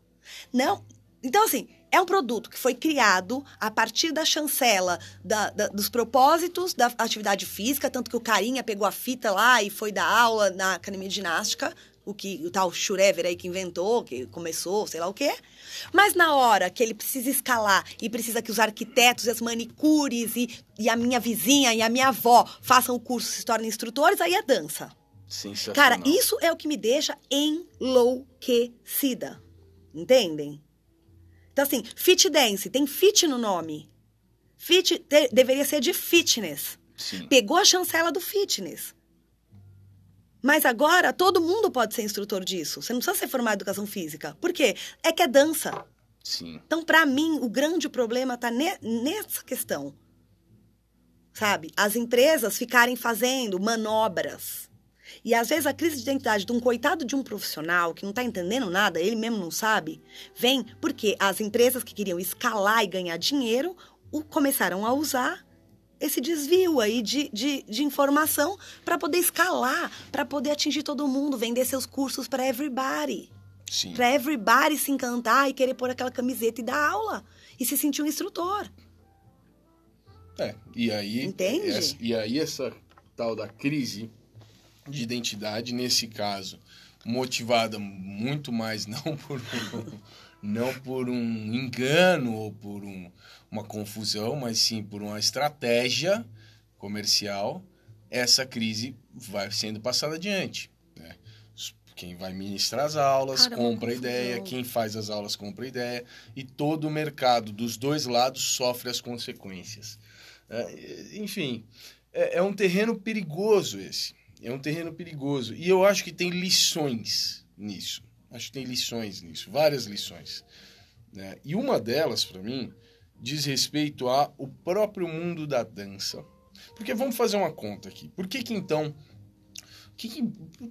Não. Então, assim, É um produto que foi criado a partir da chancela da, da, dos propósitos da atividade física, tanto que o Carinha pegou a fita lá e foi dar aula na academia de ginástica, o que o tal Schurever aí que inventou, que começou, sei lá o quê. Mas na hora que ele precisa escalar e precisa que os arquitetos e as manicures e, e a minha vizinha e a minha avó façam o curso se tornem instrutores, aí é dança. Cara, isso é o que me deixa enlouquecida. Entendem? Então, assim, fit dance, tem fit no nome. Fit te, deveria ser de fitness. Sim. Pegou a chancela do fitness. Mas agora todo mundo pode ser instrutor disso. Você não precisa ser formado em educação física. Por quê? É que é dança. Sim. Então, para mim, o grande problema está ne nessa questão. Sabe? As empresas ficarem fazendo manobras e às vezes a crise de identidade de um coitado de um profissional que não está entendendo nada, ele mesmo não sabe, vem porque as empresas que queriam escalar e ganhar dinheiro o começaram a usar esse desvio aí de, de, de informação para poder escalar, para poder atingir todo mundo, vender seus cursos para everybody. Para everybody se encantar e querer pôr aquela camiseta e dar aula. E se sentir um instrutor. É, e aí. Entende? Essa, e aí essa tal da crise de identidade, nesse caso, motivada muito mais não por um, não por um engano ou por um, uma confusão, mas sim por uma estratégia comercial, essa crise vai sendo passada adiante. Né? Quem vai ministrar as aulas Caramba, compra a ideia, quem faz as aulas compra a ideia, e todo o mercado dos dois lados sofre as consequências. É, enfim, é, é um terreno perigoso esse. É um terreno perigoso. E eu acho que tem lições nisso. Acho que tem lições nisso, várias lições. Né? E uma delas, para mim, diz respeito ao próprio mundo da dança. Porque vamos fazer uma conta aqui. Por que, que então. Que que,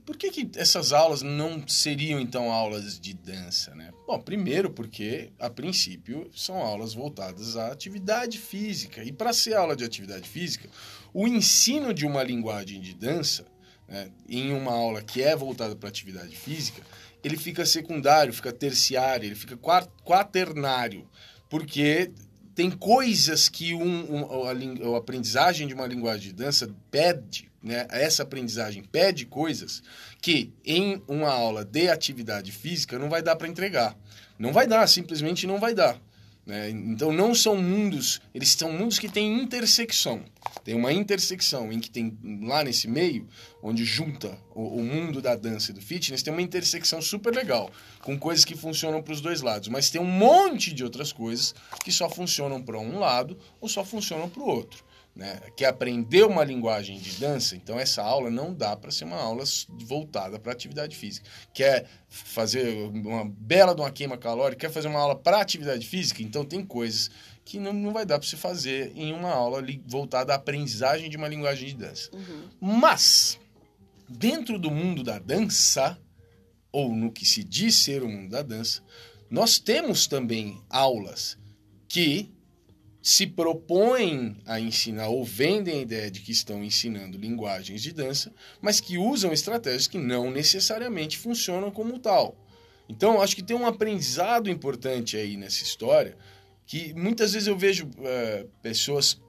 por que, que essas aulas não seriam então aulas de dança, né? Bom, primeiro porque, a princípio, são aulas voltadas à atividade física. E para ser aula de atividade física, o ensino de uma linguagem de dança né, em uma aula que é voltada para atividade física, ele fica secundário, fica terciário, ele fica quaternário, porque tem coisas que um, um, a, a, aprendizagem de uma linguagem de dança pede, né? Essa aprendizagem pede coisas que em uma aula de atividade física não vai dar para entregar. Não vai dar, simplesmente não vai dar. Né? Então não são mundos, eles são mundos que têm intersecção. Tem uma intersecção em que tem lá nesse meio, onde junta o, o mundo da dança e do fitness, tem uma intersecção super legal, com coisas que funcionam para os dois lados. Mas tem um monte de outras coisas que só funcionam para um lado ou só funcionam para o outro né, que aprender uma linguagem de dança, então essa aula não dá para ser uma aula voltada para atividade física. Quer fazer uma bela de uma queima calórica, quer fazer uma aula para atividade física, então tem coisas que não, não vai dar para se fazer em uma aula voltada à aprendizagem de uma linguagem de dança. Uhum. Mas, dentro do mundo da dança, ou no que se diz ser o mundo da dança, nós temos também aulas que se propõem a ensinar ou vendem a ideia de que estão ensinando linguagens de dança, mas que usam estratégias que não necessariamente funcionam como tal. Então, acho que tem um aprendizado importante aí nessa história, que muitas vezes eu vejo é, pessoas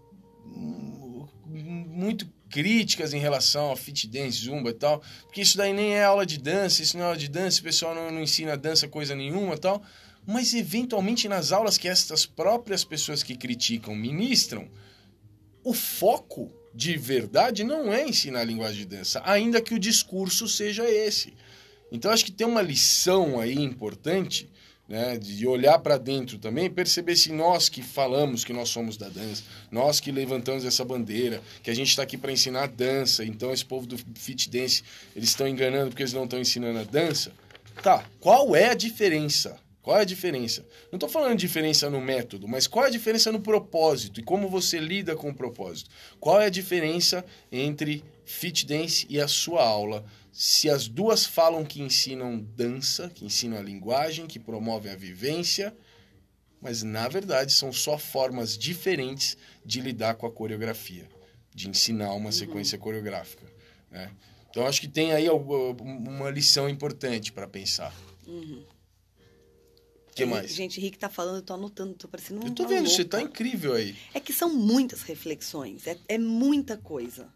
muito críticas em relação a fit dance, zumba e tal, porque isso daí nem é aula de dança, isso não é aula de dança, o pessoal não, não ensina dança coisa nenhuma e tal mas eventualmente nas aulas que estas próprias pessoas que criticam ministram, o foco de verdade não é ensinar a linguagem de dança, ainda que o discurso seja esse. Então acho que tem uma lição aí importante, né, de olhar para dentro também perceber se nós que falamos que nós somos da dança, nós que levantamos essa bandeira, que a gente está aqui para ensinar dança, então esse povo do fit dance, eles estão enganando porque eles não estão ensinando a dança. Tá, qual é a diferença? Qual é a diferença? Não estou falando de diferença no método, mas qual é a diferença no propósito e como você lida com o propósito? Qual é a diferença entre fit dance e a sua aula? Se as duas falam que ensinam dança, que ensinam a linguagem, que promovem a vivência, mas na verdade são só formas diferentes de lidar com a coreografia, de ensinar uma uhum. sequência coreográfica. Né? Então acho que tem aí uma lição importante para pensar. Uhum. Que mais? Gente, Henrique tá falando, eu tô anotando, tô parecendo um Eu tô vendo, você louca. tá incrível aí. É que são muitas reflexões, é, é muita coisa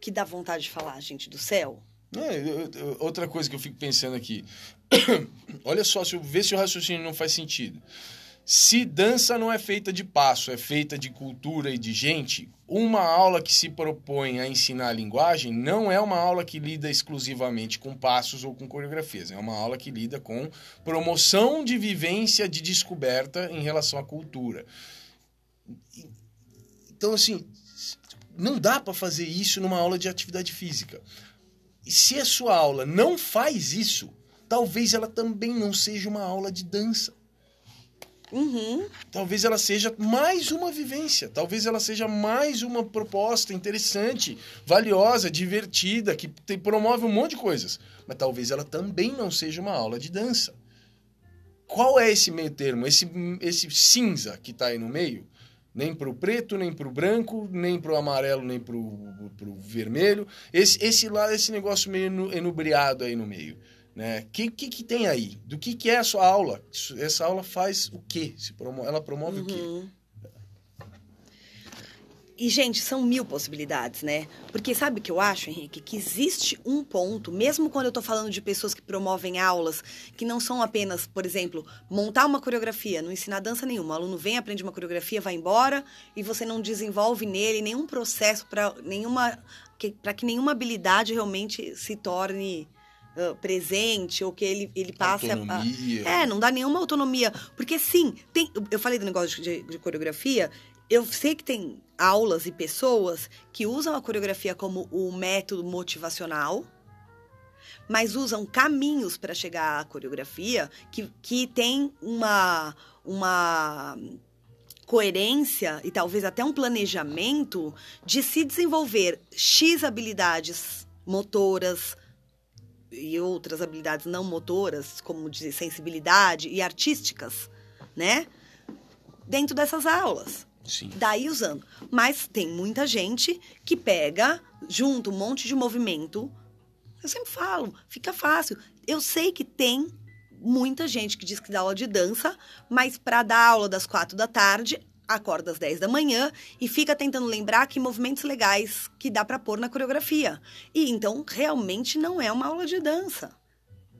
que dá vontade de falar, gente do céu. É, eu- eu- outra coisa que eu fico pensando aqui. Olha só, se eu ver se o raciocínio não faz sentido. Se dança não é feita de passo, é feita de cultura e de gente, uma aula que se propõe a ensinar a linguagem não é uma aula que lida exclusivamente com passos ou com coreografias. É uma aula que lida com promoção de vivência, de descoberta em relação à cultura. Então, assim, não dá para fazer isso numa aula de atividade física. E se a sua aula não faz isso, talvez ela também não seja uma aula de dança. Uhum. Talvez ela seja mais uma vivência, talvez ela seja mais uma proposta interessante, valiosa, divertida, que te- promove um monte de coisas. Mas talvez ela também não seja uma aula de dança. Qual é esse meio termo, esse, esse cinza que está aí no meio? Nem para o preto, nem para o branco, nem para o amarelo, nem para o vermelho. Esse, esse, lá, esse negócio meio enu- enubriado aí no meio. Né? Que, que, que tem aí? Do que, que é a sua aula? Essa aula faz o quê? Se ela promove o quê? Uhum. E, gente, são mil possibilidades, né? Porque sabe o que eu acho, Henrique? Que existe um ponto, mesmo quando eu tô falando de pessoas que promovem aulas, que não são apenas, por exemplo, montar uma coreografia, não ensinar dança nenhuma. O aluno vem, aprende uma coreografia, vai embora e você não desenvolve nele nenhum processo para nenhuma. Para que nenhuma habilidade realmente se torne ah, presente ou que ele, ele passe a- a, Autonomia. é, não dá nenhuma autonomia. Porque sim, tem. Eu falei do negócio de, de coreografia. Eu sei que tem aulas e pessoas que usam a coreografia como o método motivacional, mas usam caminhos para chegar à coreografia que, que tem uma, uma coerência e talvez até um planejamento de se desenvolver X habilidades motoras, e outras habilidades não motoras, como de sensibilidade e artísticas, né? Dentro dessas aulas. Sim. Daí usando. Mas tem muita gente que pega, junto um monte de movimento. Eu sempre falo, fica fácil. Eu sei que tem muita gente que diz que dá aula de dança, mas para dar aula das quatro da tarde, acorda às 10 da manhã e fica tentando lembrar que movimentos legais que dá para pôr na coreografia. E então realmente não é uma aula de dança.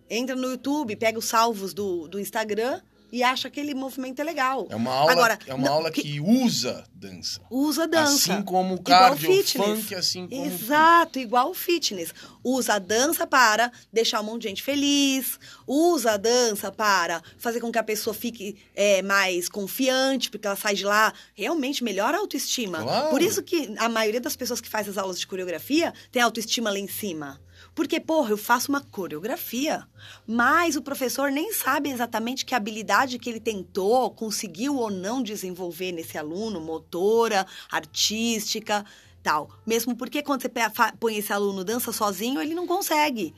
Entra no YouTube, pega os salvos do, do Instagram e acha que aquele movimento é legal. É uma aula, Agora, é uma não, aula que... usa dança. usa dança. Assim como o Igual cardio, o fitness. funk, assim como... Exato, igual o fitness. Usa a dança para deixar um monte de gente feliz. Usa a dança para fazer com que a pessoa fique é, mais confiante, porque ela sai de lá realmente melhora a autoestima. Por isso que a maioria das pessoas que faz as aulas de coreografia tem autoestima lá em cima. Porque, porra, eu faço uma coreografia, mas o professor nem sabe exatamente que habilidade que ele tentou, conseguiu ou não desenvolver nesse aluno, motora, artística, tal. Mesmo porque quando você põe esse aluno dança sozinho, ele não consegue.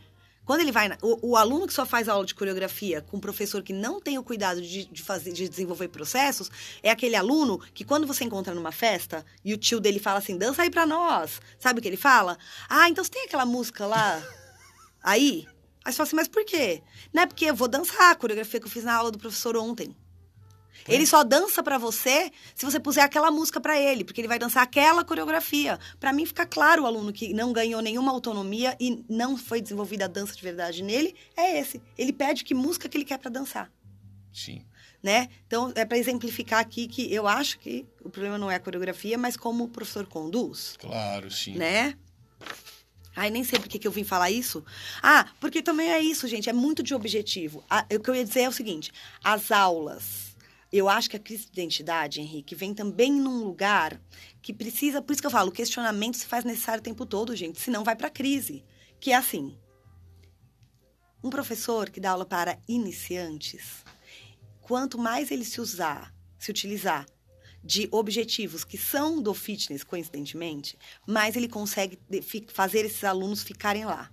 Quando ele vai. na- o, o aluno que só faz aula de coreografia com um professor que não tem o cuidado de, de fazer, de desenvolver processos, é aquele aluno que quando você encontra numa festa e o tio dele fala assim, dança aí pra nós. Sabe o que ele fala? Ah, então você tem aquela música lá aí? Aí você fala assim, mas por quê? Não é porque eu vou dançar a coreografia que eu fiz na aula do professor ontem. Ele só dança pra você se você puser aquela música pra ele, porque ele vai dançar aquela coreografia. Pra mim fica claro o aluno que não ganhou nenhuma autonomia e não foi desenvolvida a dança de verdade nele, é esse. Ele pede que música que ele quer pra dançar, Sim. né? Então é pra exemplificar aqui que eu acho que o problema não é a coreografia, mas como o professor conduz Claro, sim. né? Ai, nem sei por que que eu vim falar isso. Ah, porque também é isso, gente, é muito de objetivo. Ah, o que eu ia dizer é o seguinte: as aulas. Eu acho que a crise de identidade, Henrique, vem também num lugar que precisa. Por isso que eu falo, o questionamento se faz necessário o tempo todo, gente, senão vai pra crise. Que é assim: um professor que dá aula para iniciantes, quanto mais ele se usar, se utilizar de objetivos que são do fitness, coincidentemente, mais ele consegue fazer esses alunos ficarem lá.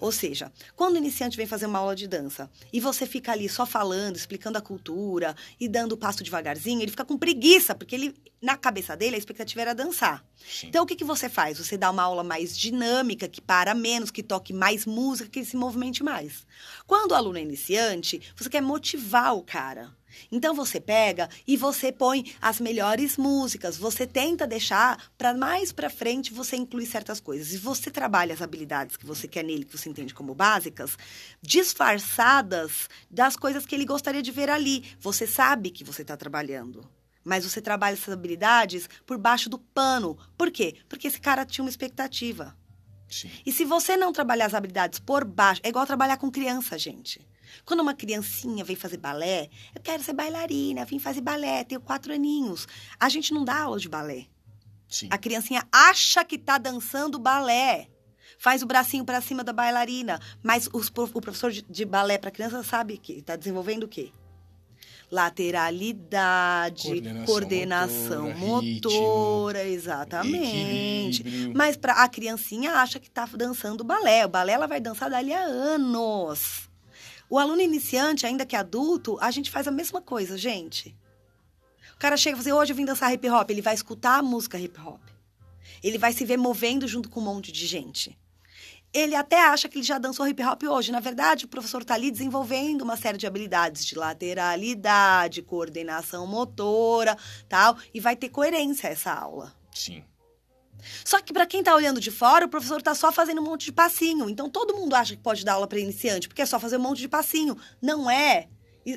Ou seja, quando o iniciante vem fazer uma aula de dança e você fica ali só falando, explicando a cultura e dando o passo devagarzinho, ele fica com preguiça, porque ele, na cabeça dele a expectativa era dançar. Sim. Então, o que, que você faz? Você dá uma aula mais dinâmica, que para menos, que toque mais música, que ele se movimente mais. Quando o aluno é iniciante, você quer motivar o cara. Então você pega e você põe as melhores músicas, você tenta deixar para mais para frente você incluir certas coisas. E você trabalha as habilidades que você quer nele, que você entende como básicas, disfarçadas das coisas que ele gostaria de ver ali. Você sabe que você está trabalhando. Mas você trabalha essas habilidades por baixo do pano. Por quê? Porque esse cara tinha uma expectativa. Sim. E se você não trabalhar as habilidades por baixo, é igual trabalhar com criança, gente. Quando uma criancinha vem fazer balé, eu quero ser bailarina, vim fazer balé, tenho quatro aninhos. A gente não dá aula de balé. Sim. A criancinha acha que tá dançando balé. Faz o bracinho para cima da bailarina. Mas os, o professor de, de balé para criança sabe que está desenvolvendo o quê? Lateralidade, Coordenação coordenação, motora, motora, exatamente. equilíbrio. Mas pra, a criancinha acha que tá dançando balé. O balé ela vai dançar dali a anos. O aluno iniciante, ainda que adulto, a gente faz a mesma coisa, gente. O cara chega e fala assim, hoje eu vim dançar hip hop. Ele vai escutar a música hip hop. Ele vai se ver movendo junto com um monte de gente. Ele até acha que ele já dançou hip hop hoje. Na verdade, o professor está ali desenvolvendo uma série de habilidades de lateralidade, coordenação motora, tal, e vai ter coerência essa aula. Sim. Só que para quem tá olhando de fora, o professor tá só fazendo um monte de passinho. Então todo mundo acha que pode dar aula para iniciante, porque é só fazer um monte de passinho. Não é.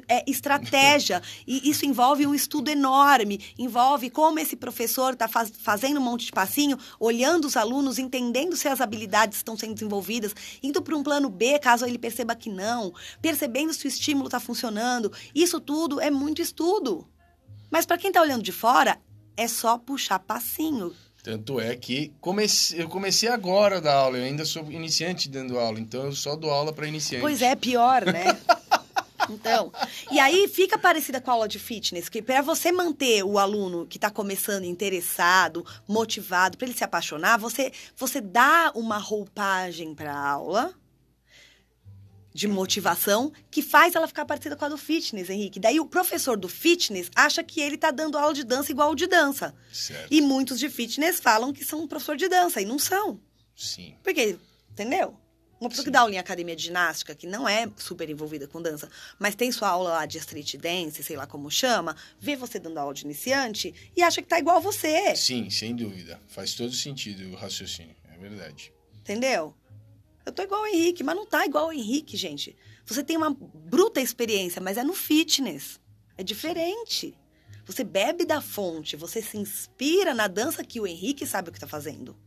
É estratégia. e isso envolve um estudo enorme. Envolve como esse professor está fazendo um monte de passinho, olhando os alunos, entendendo se as habilidades estão sendo desenvolvidas, indo para um plano B, caso ele perceba que não, percebendo se o estímulo está funcionando. Isso tudo é muito estudo. Mas para quem está olhando de fora, é só puxar passinho. Tanto é que comecei, eu comecei agora a dar aula, eu ainda sou iniciante dando aula, então eu só dou aula para iniciante. Pois é, pior, né? Então, e aí fica parecida com a aula de fitness, que para você manter o aluno que está começando interessado, motivado, para ele se apaixonar, você você dá uma roupagem para a aula de motivação que faz ela ficar parecida com a do fitness, Henrique. Daí o professor do fitness acha que ele está dando aula de dança igual o de dança. Certo. E muitos de fitness falam que são um professor de dança e não são. Sim. Porque, entendeu? Uma pessoa que Sim. dá aula em academia de ginástica, que não é super envolvida com dança, mas tem sua aula lá de street dance, sei lá como chama, vê você dando aula de iniciante e acha que tá igual a você, Sim, sem dúvida. Faz todo sentido o raciocínio. É verdade. entendeu? Eu tô igual o Henrique, mas não tá igual o Henrique, gente. Você tem uma bruta experiência, mas é no fitness. É diferente. Você bebe da fonte, você se inspira na dança que o Henrique sabe o que tá fazendo.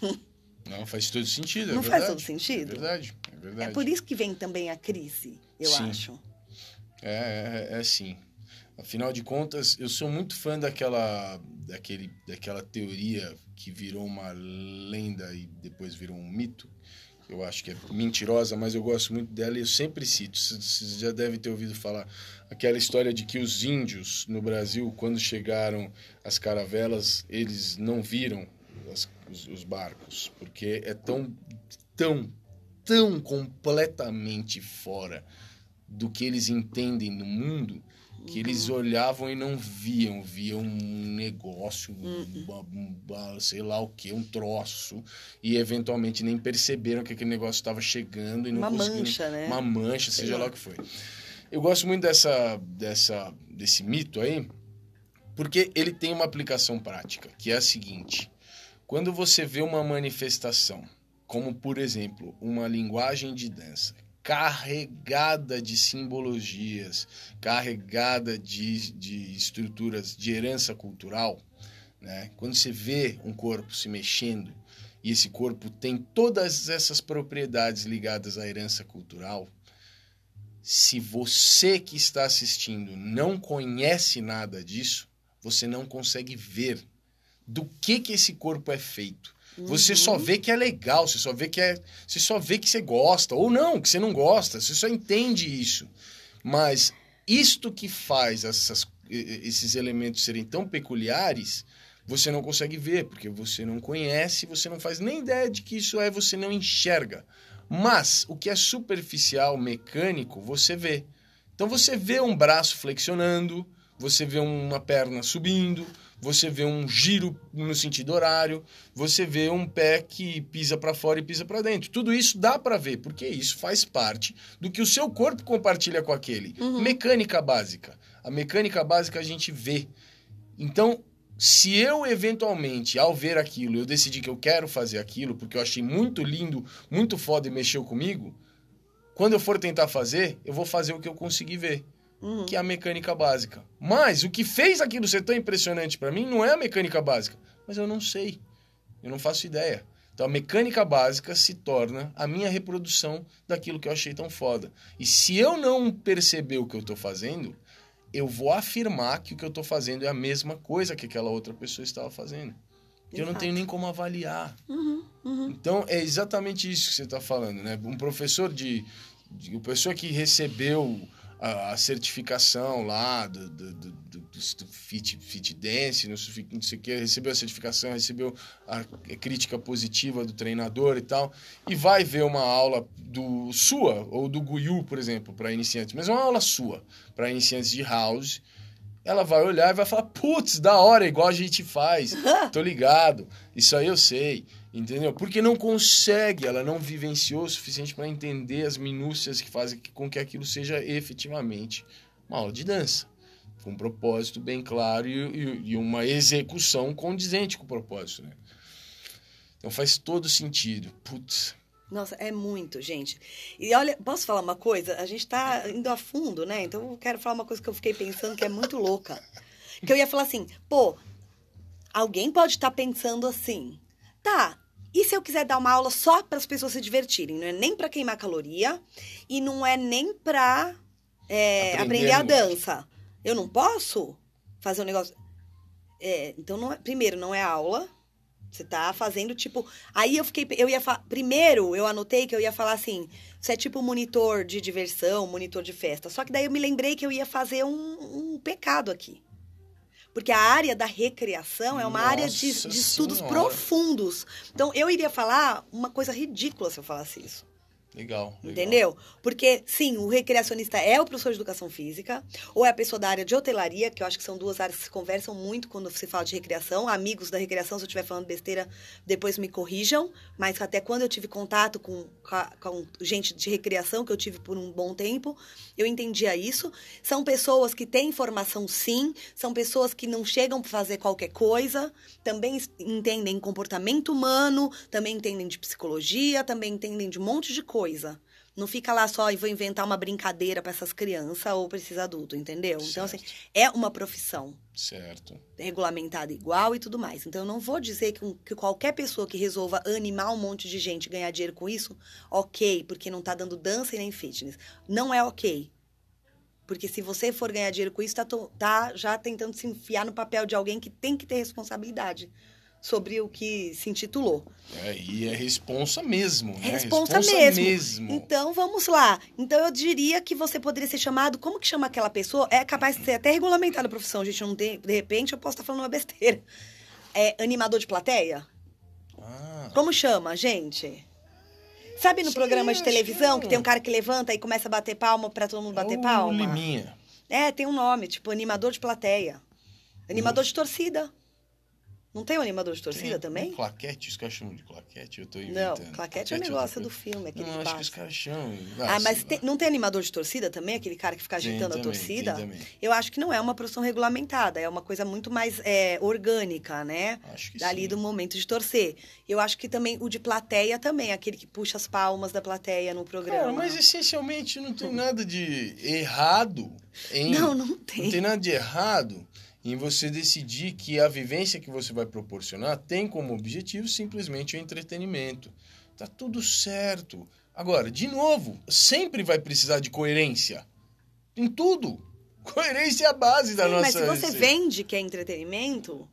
Não, faz todo sentido. é Não faz verdade. todo sentido? É verdade. É verdade. É por isso que vem também a crise, eu Sim. acho. É, é, é sim. Afinal de contas, eu sou muito fã daquela, daquele, daquela teoria que virou uma lenda e depois virou um mito. Eu acho que é mentirosa, mas eu gosto muito dela e eu sempre cito. Você você já deve ter ouvido falar aquela história de que os índios no Brasil, quando chegaram as caravelas, eles não viram as- os, os barcos, porque é tão, tão, tão completamente fora do que eles entendem no mundo que eles olhavam e não viam, viam um negócio, um um sei lá o que, um troço, e eventualmente nem perceberam que aquele negócio estava chegando e não Uma conseguiram- mancha, né? Uma mancha, Sei seja lá. lá o que foi. Eu gosto muito dessa, dessa, desse mito aí, porque ele tem uma aplicação prática, que é a seguinte: quando você vê uma manifestação, como por exemplo, uma linguagem de dança carregada de simbologias, carregada de, de estruturas de herança cultural, né? quando você vê um corpo se mexendo e esse corpo tem todas essas propriedades ligadas à herança cultural, se você que está assistindo não conhece nada disso, você não consegue ver do que que esse corpo é feito. Você só vê que é legal, você só vê que é, você só vê que você gosta ou não, que você não gosta, você só entende isso. Mas isto que faz essas, esses elementos serem tão peculiares, você não consegue ver, porque você não conhece, você não faz nem ideia de que isso é, você não enxerga. Mas o que é superficial, mecânico, você vê. Então você vê um braço flexionando, você vê uma perna subindo, você vê um giro no sentido horário, você vê um pé que pisa para fora e pisa para dentro. Tudo isso dá para ver, porque isso faz parte do que o seu corpo compartilha com aquele. Uhum. Mecânica básica. A mecânica básica a gente vê. Então, se eu eventualmente, ao ver aquilo, eu decidi que eu quero fazer aquilo, porque eu achei muito lindo, muito foda e mexeu comigo, quando eu for tentar fazer, eu vou fazer o que eu consegui ver Uhum. que é a mecânica básica. Mas o que fez aquilo ser tão impressionante para mim não é a mecânica básica, mas eu não sei. Eu não faço ideia. Então a mecânica básica se torna a minha reprodução daquilo que eu achei tão foda. E se eu não perceber o que eu tô fazendo, eu vou afirmar que o que eu tô fazendo é a mesma coisa que aquela outra pessoa estava fazendo. Que eu não tenho nem como avaliar. Uhum, uhum. Então é exatamente isso que você está falando, né? Um professor de, de uma pessoa que recebeu a, a certificação lá do, do, do, do, do fit, fit dance, não sei, não sei o que, recebeu a certificação, recebeu a crítica positiva do treinador e tal, e vai ver uma aula do sua ou do Guyu, por exemplo, para iniciantes, mas uma aula sua para iniciantes de house ela vai olhar e vai falar, putz, da hora, igual a gente faz, tô ligado, isso aí eu sei, entendeu? Porque não consegue, ela não vivenciou o suficiente para entender as minúcias que fazem com que aquilo seja efetivamente uma aula de dança, com um propósito bem claro e, e, e uma execução condizente com o propósito, né? Então faz todo sentido, putz. Nossa, é muito, gente. E olha, posso falar uma coisa? A gente tá indo a fundo, né? Então eu quero falar uma coisa que eu fiquei pensando que é muito louca. Que eu ia falar assim, pô, alguém pode estar pensando assim, tá, e se eu quiser dar uma aula só para as pessoas se divertirem? Não é nem para queimar caloria e não é nem pra é, Aprender a dança. Eu não posso fazer um negócio. É, então, não é- primeiro, não é aula. Você tá fazendo tipo. Aí eu fiquei. Eu ia. Primeiro, eu anotei que eu ia falar assim. Você é tipo monitor de diversão, monitor de festa. Só que daí eu me lembrei que eu ia fazer um, um pecado aqui. Porque a área da recreação é uma área de, Nossa de estudos Senhora. profundos. Então eu iria falar uma coisa ridícula se eu falasse isso. Legal, legal. Entendeu? Porque, sim, o recreacionista é o professor de educação física, ou é a pessoa da área de hotelaria, que eu acho que são duas áreas que se conversam muito quando se fala de recreação. Amigos da recreação, se eu estiver falando besteira, depois me corrijam. Mas até quando eu tive contato com, com gente de recreação, que eu tive por um bom tempo, eu entendia isso. São pessoas que têm formação, sim, são pessoas que não chegam para fazer qualquer coisa, também entendem comportamento humano, também entendem de psicologia, também entendem de um monte de coisa. Não fica lá só e vou inventar uma brincadeira para essas crianças ou para esses adultos, entendeu? Então, assim, Certo. é uma profissão Certo. regulamentada igual e tudo mais. Então, eu não vou dizer que, um- que qualquer pessoa que resolva animar um monte de gente e ganhar dinheiro com isso, ok, porque não tá dando dança e nem fitness. Não é ok. Porque se você for ganhar dinheiro com isso, tá, tá já tentando se enfiar no papel de alguém que tem que ter responsabilidade sobre o que se intitulou. É, e é responsa mesmo, né? É responsa mesmo. mesmo. Então, vamos lá. Então, eu diria que você poderia ser chamado... Como que chama aquela pessoa? É capaz de ser até regulamentada a profissão, gente. Não tem, de repente, eu posso estar falando uma besteira. É animador de plateia? Ah, Como chama, gente? Sabe no Sim, programa de televisão que que tem um cara que levanta e começa a bater palma pra todo mundo bater o palma? Liminha. É, tem um nome, tipo animador de plateia. Animador de torcida. Não tem um animador de torcida Tem também? um Claquete, os caras chamam de claquete, eu tô Não, inventando. claquete é o outra negócio do filme, aquele Não, acho que os caras chamam. Ah, mas sei tem- lá. não tem animador de torcida também? Aquele cara que fica Tem agitando a também, torcida? tem também. Eu acho que não é uma profissão regulamentada, é uma coisa muito mais é, orgânica, né? Acho que Dali sim. do momento de torcer. Eu acho que também o de plateia também, aquele que puxa as palmas da plateia no programa. Cara, mas essencialmente não tem nada de errado em. Não, não Não tem. tem nada de errado em você decidir que a vivência que você vai proporcionar tem como objetivo simplesmente o entretenimento. Tá tudo certo. Agora, de novo, sempre vai precisar de coerência. Em tudo. Coerência é a base da Sim, nossa. mas se você receita. vende que é entretenimento,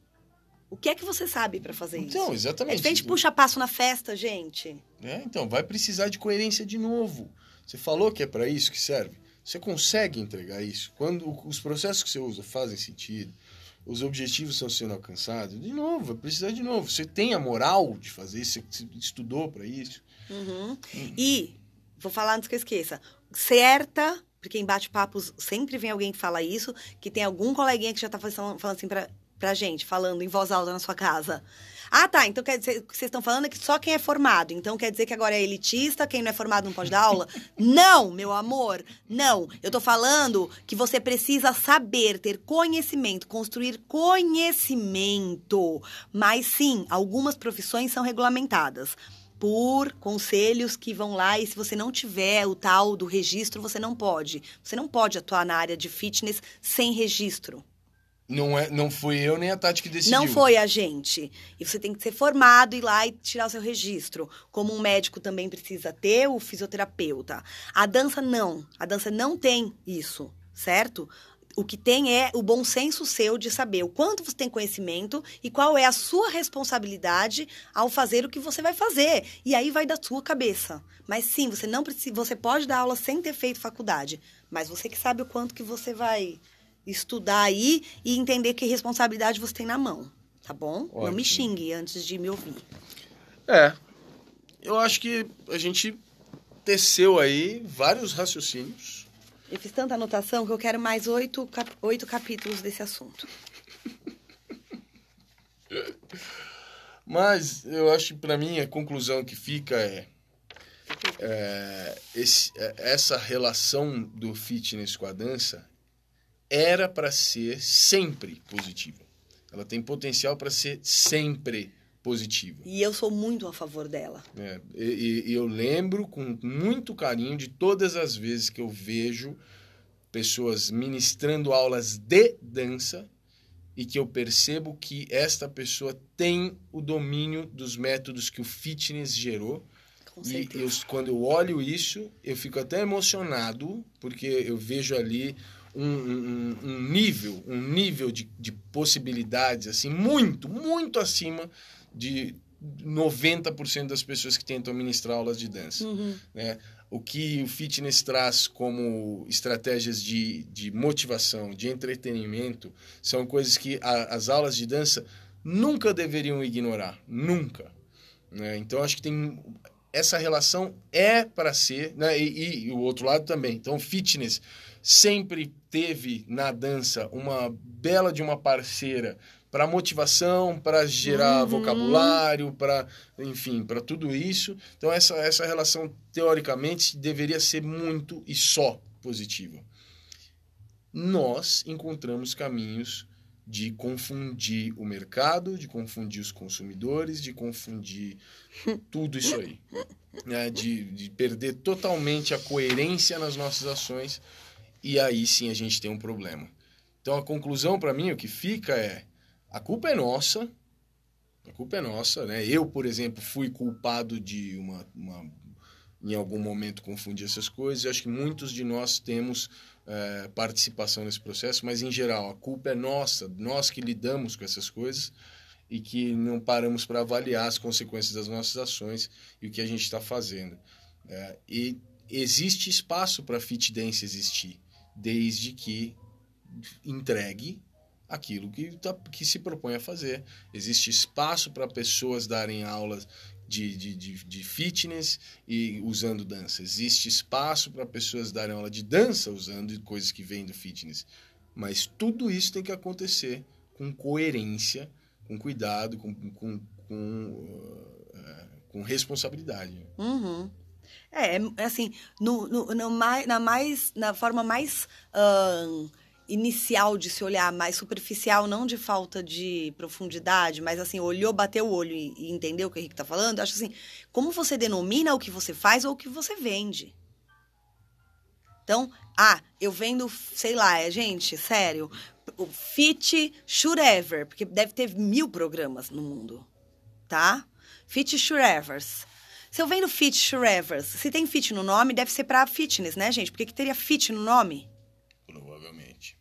o que é que você sabe pra fazer Então, isso? exatamente. É diferente de puxa passo na festa, gente. É, então, vai precisar de coerência de novo. Você falou que é para isso que serve. Você consegue entregar isso? Quando os processos que você usa fazem sentido, os objetivos estão sendo alcançados, de novo, vai precisar de novo. Você tem a moral de fazer isso? Você estudou para isso? Uhum. E, vou falar antes que eu esqueça, certa, porque em bate-papos sempre vem alguém que fala isso, que tem algum coleguinha que já tá falando, falando assim pra, pra gente, falando em voz alta na sua casa. Ah, tá. Então quer dizer, o que vocês estão falando é que só quem é formado. Então quer dizer que agora é elitista, quem não é formado não pode dar aula? não, meu amor, não. Eu tô falando que você precisa saber, ter conhecimento, construir conhecimento. Mas sim, algumas profissões são regulamentadas por conselhos que vão lá e se você não tiver o tal do registro, você não pode. Você não pode atuar na área de fitness sem registro. Não, é, não fui eu nem a Tati que decidiu. Não foi a gente. E você tem que ser formado, ir lá e tirar o seu registro. Como um médico também precisa ter, o fisioterapeuta. A dança não. A dança não tem isso, certo? O que tem é o bom senso seu de saber o quanto você tem conhecimento e qual é a sua responsabilidade ao fazer o que você vai fazer. E aí vai da sua cabeça. Mas sim, você não precisa, você pode dar aula sem ter feito faculdade, mas você que sabe o quanto que você vai estudar aí e entender que responsabilidade você tem na mão, tá bom? Ótimo. Não me xingue antes de me ouvir. É. Eu acho que a gente teceu aí vários raciocínios. Eu fiz tanta anotação que eu quero mais oito, cap oito capítulos desse assunto. Mas eu acho que para mim a conclusão que fica é, é, esse, é, essa relação do fitness com a dança era para ser sempre positiva. Ela tem potencial para ser sempre positiva. E eu sou muito a favor dela. É, e, e, eu lembro com muito carinho de todas as vezes que eu vejo pessoas ministrando aulas de dança e que eu percebo que esta pessoa tem o domínio dos métodos que o fitness gerou. e eu, quando eu olho isso, eu fico até emocionado, porque eu vejo ali um, um, um nível, um nível de, de possibilidades assim muito, muito acima de 90% das pessoas que tentam ministrar aulas de dança. Uhum. Né? O que o fitness traz como estratégias de, de motivação, de entretenimento, são coisas que a, as aulas de dança nunca deveriam ignorar. Nunca. Né? Então, acho que tem. Essa relação é para ser, né? E, e, e o outro lado também. Então, fitness sempre teve na dança uma bela de uma parceira para motivação, para gerar uhum. vocabulário, para enfim, para tudo isso. Então essa essa relação teoricamente deveria ser muito e só positiva. Nós encontramos caminhos de confundir o mercado, de confundir os consumidores, de confundir tudo isso aí. Né? De, de perder totalmente a coerência nas nossas ações e aí sim a gente tem um problema. Então a conclusão para mim o que fica é a culpa é nossa, a culpa é nossa, né? Eu, por exemplo, fui culpado de uma, uma em algum momento confundir essas coisas. Eu acho que muitos de nós temos é, participação nesse processo, mas em geral a culpa é nossa, nós que lidamos com essas coisas e que não paramos para avaliar as consequências das nossas ações e o que a gente está fazendo. É, e existe espaço para a fit dance existir desde que entregue aquilo que, tá, que se propõe a fazer. Existe espaço para pessoas darem aulas de, de, de, de, fitness e usando dança. Existe espaço para pessoas darem aula de dança usando coisas que vêm do fitness. Mas tudo isso tem que acontecer com coerência, com cuidado, com, com, com, uh, com responsabilidade. Uhum. É, é assim, no, no, no mais, na, mais, na forma mais uh, inicial de se olhar, mais superficial, não de falta de profundidade, mas assim, olhou, bateu o olho e, e entendeu o que o Henrique está falando, acho assim, como você denomina o que você faz ou o que você vende. Então, ah, eu vendo, sei lá, é, gente, sério, o Fit Shurever, porque deve ter mil programas no mundo, tá? Fit Shurevers. Se eu vendo Fit Shrevers, se tem fit no nome, deve ser para fitness, né, gente? Por que, que teria fit no nome? Provavelmente.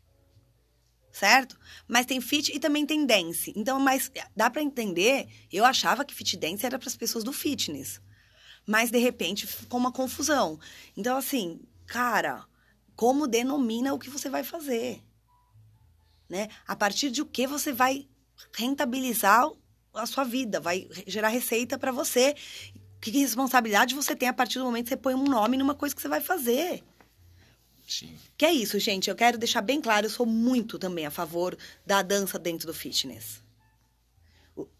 Certo? Mas tem fit e também tem dance. Então, mas dá para entender. Eu achava que fit dance era para as pessoas do fitness. Mas de repente ficou uma confusão. Então, assim, cara, como denomina o que você vai fazer? Né? A partir de o que você vai rentabilizar a sua vida, vai gerar receita para você que responsabilidade você tem a partir do momento que você põe um nome numa coisa que você vai fazer. Sim. Que é isso, gente. Eu quero deixar bem claro, eu sou muito também a favor da dança dentro do fitness.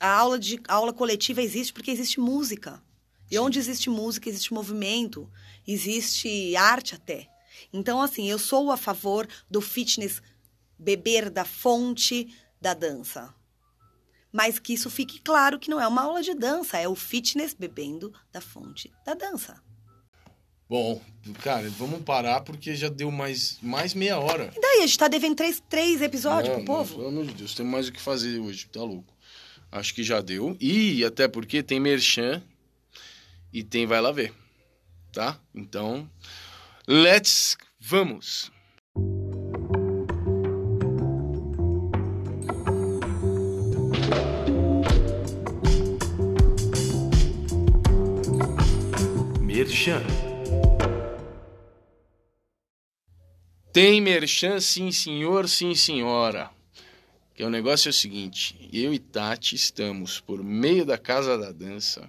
A aula, de, a aula coletiva existe porque existe música. E onde existe música, existe movimento, existe arte até. Então, assim, eu sou a favor do fitness beber da fonte da dança. Mas que isso fique claro que não é uma aula de dança, é o fitness bebendo da fonte da dança. Bom, cara, vamos parar porque já deu mais, mais meia hora. E daí, a gente tá devendo três, três episódios Não, pro povo? Pelo amor de Deus, tem mais o que fazer hoje, tá louco. Acho que já deu. E até porque tem merchan e tem vai lá ver. Tá? Então, let's vamos. Merchan. Tem merchan, sim senhor, sim senhora. Que o negócio é o seguinte, eu e Tati estamos por meio da Casa da Dança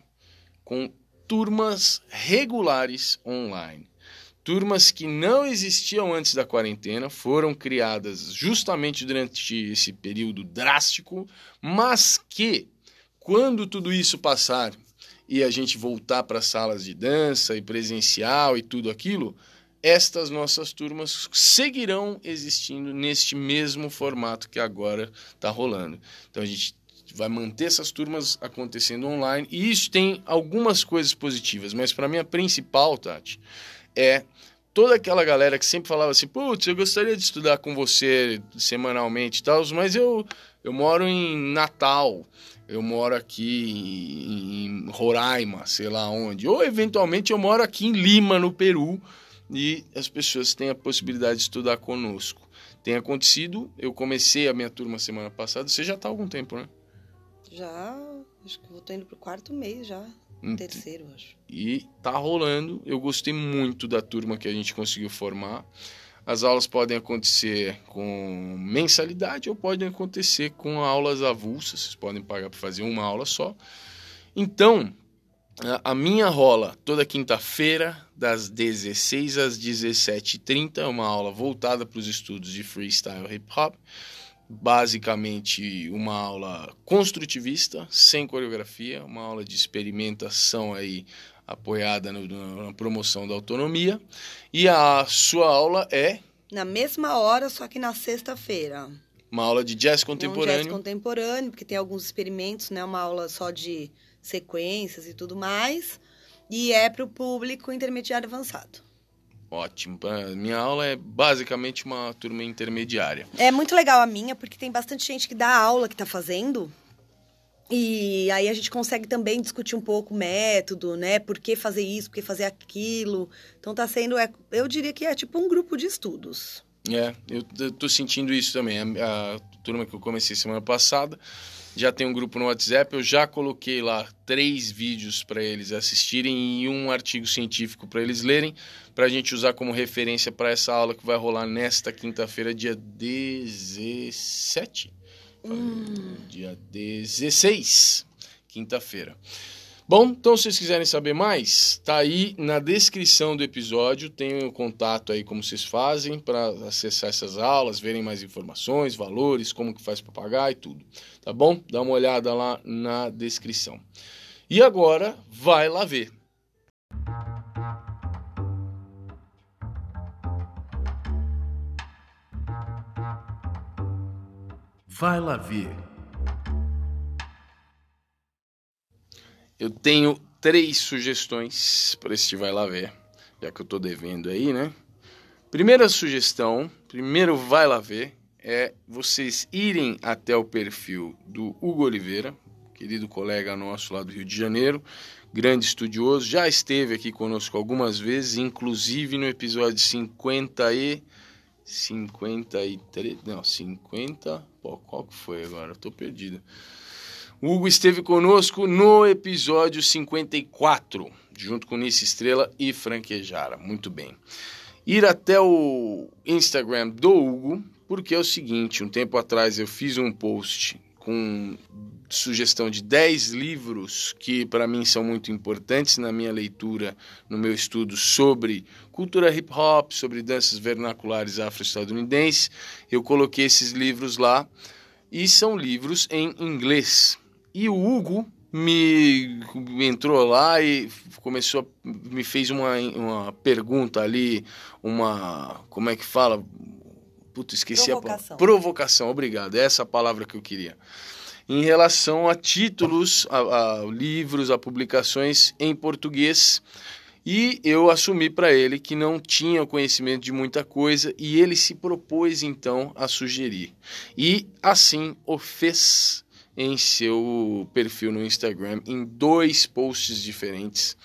com turmas regulares online. Turmas que não existiam antes da quarentena, foram criadas justamente durante esse período drástico, mas que quando tudo isso passar e a gente voltar para as salas de dança e presencial e tudo aquilo, estas nossas turmas seguirão existindo neste mesmo formato que agora está rolando. Então a gente vai manter essas turmas acontecendo online e isso tem algumas coisas positivas, mas para mim a principal, Tati, é toda aquela galera que sempre falava assim, putz, eu gostaria de estudar com você semanalmente e tal, mas eu, eu moro em Natal, eu moro aqui Roraima, sei lá onde, ou eventualmente eu moro aqui em Lima, no Peru, e as pessoas têm a possibilidade de estudar conosco. Tem acontecido, eu comecei a minha turma semana passada, você já está há algum tempo, né? Já, acho que tô indo pro quarto mês já. Ent- Terceiro, acho. E tá rolando. Eu gostei muito da turma que a gente conseguiu formar. As aulas podem acontecer com mensalidade ou podem acontecer com aulas avulsas. Vocês podem pagar para fazer uma aula só. Então, a- minha rola toda quinta-feira, das 16 às 17h30, é uma aula voltada para os estudos de freestyle hip hop. Basicamente, uma aula construtivista, sem coreografia, uma aula de experimentação aí apoiada no- na promoção da autonomia. E a sua aula é Na mesma hora, só que na sexta-feira. uma aula de jazz É um jazz contemporâneo. contemporâneo, porque tem alguns experimentos, né? Uma aula só de sequências e tudo mais. E é pro público intermediário avançado. Ótimo. A minha aula é basicamente uma turma intermediária. É muito legal a minha, porque tem bastante gente que dá aula que tá fazendo. E aí a gente consegue também discutir um pouco o método, né? Por que fazer isso, por que fazer aquilo. Então tá sendo, é- eu diria que é tipo um grupo de estudos. É, eu tô sentindo isso também. A, a turma que eu comecei semana passada já tem um grupo no WhatsApp. Eu já coloquei lá três vídeos para eles assistirem e um artigo científico para eles lerem, para a gente usar como referência para essa aula que vai rolar nesta quinta-feira, dia 17. Dia 16, quinta-feira. Bom, então se vocês quiserem saber mais, tá aí na descrição do episódio, tem o contato aí como vocês fazem para acessar essas aulas, verem mais informações, valores, como que faz para pagar e tudo. Tá bom? Dá uma olhada lá na descrição. E agora, vai lá ver. Vai lá ver. Eu tenho três sugestões para este vai lá ver, já que eu tô devendo aí, né? Primeira sugestão, primeiro vai lá ver, é vocês irem até o perfil do Hugo Oliveira, querido colega nosso lá do Rio de Janeiro, grande estudioso, já esteve aqui conosco algumas vezes, inclusive no episódio 50 e 53, não, 50, pô, qual que foi agora? Eu tô perdido. O Hugo esteve conosco no episódio 54, junto com Nice Estrela e Franquejara. Muito bem. Ir até o Instagram do Hugo, porque é o seguinte: um tempo atrás eu fiz um post com sugestão de 10 livros que para mim são muito importantes na minha leitura, no meu estudo sobre cultura hip hop, sobre danças vernaculares afro-estadunidenses. Eu coloquei esses livros lá e são livros em inglês. E o Hugo me entrou lá e começou me fez uma, uma pergunta ali, uma como é que fala? Puta, esqueci Provocação. a palavra. Provocação, obrigado. É essa a palavra que eu queria. Em relação a títulos, a, a livros, a publicações em português. E eu assumi para ele que não tinha conhecimento de muita coisa e ele se propôs então a sugerir. E assim o fez em seu perfil no Instagram em dois posts diferentes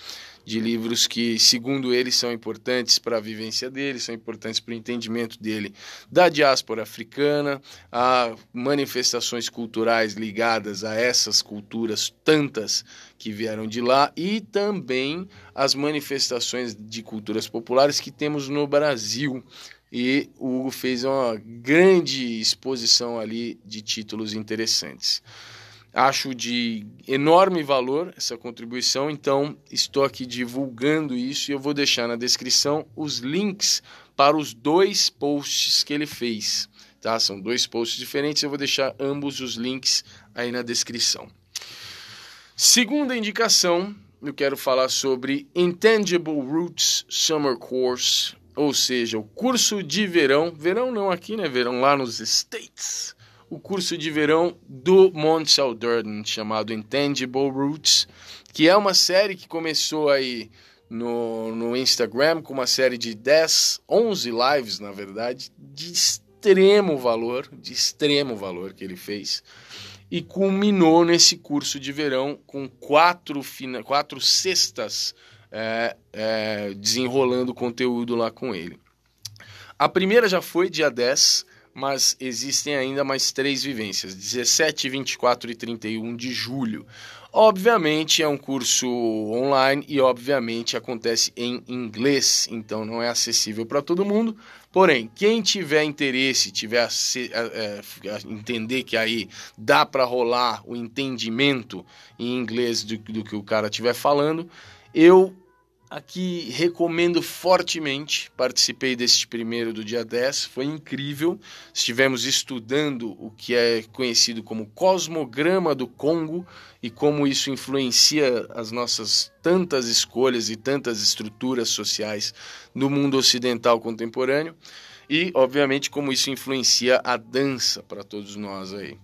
de livros que, segundo ele, são importantes para a vivência dele, são importantes para o entendimento dele da diáspora africana, a manifestações culturais ligadas a essas culturas tantas que vieram de lá e também as manifestações de culturas populares que temos no Brasil. E o Hugo fez uma grande exposição ali de títulos interessantes. Acho de enorme valor essa contribuição, então estou aqui divulgando isso e eu vou deixar na descrição os links para os dois posts que ele fez. Tá? São dois posts diferentes, eu vou deixar ambos os links aí na descrição. Segunda indicação, eu quero falar sobre Intangible Roots Summer Course, ou seja, o curso de verão, verão não aqui, né? Verão lá nos States o curso de verão do Montel Durden, chamado Intangible Roots, que é uma série que começou aí no, no Instagram com uma série de 10, 11 lives, na verdade, de extremo valor, de extremo valor que ele fez. E culminou nesse curso de verão com quatro, fina, quatro sextas é, é, desenrolando conteúdo lá com ele. A primeira já foi dia 10, mas existem ainda mais três vivências, 17, 24 e 31 de julho. Obviamente é um curso online e obviamente acontece em inglês, então não é acessível para todo mundo. Porém, quem tiver interesse, tiver é, entender que aí dá para rolar o entendimento em inglês do, do que o cara estiver falando, eu Aqui recomendo fortemente, participei deste primeiro do dia 10, foi incrível. Estivemos estudando o que é conhecido como cosmograma do Congo e como isso influencia as nossas tantas escolhas e tantas estruturas sociais no mundo ocidental contemporâneo e, obviamente, como isso influencia a dança para todos nós aí.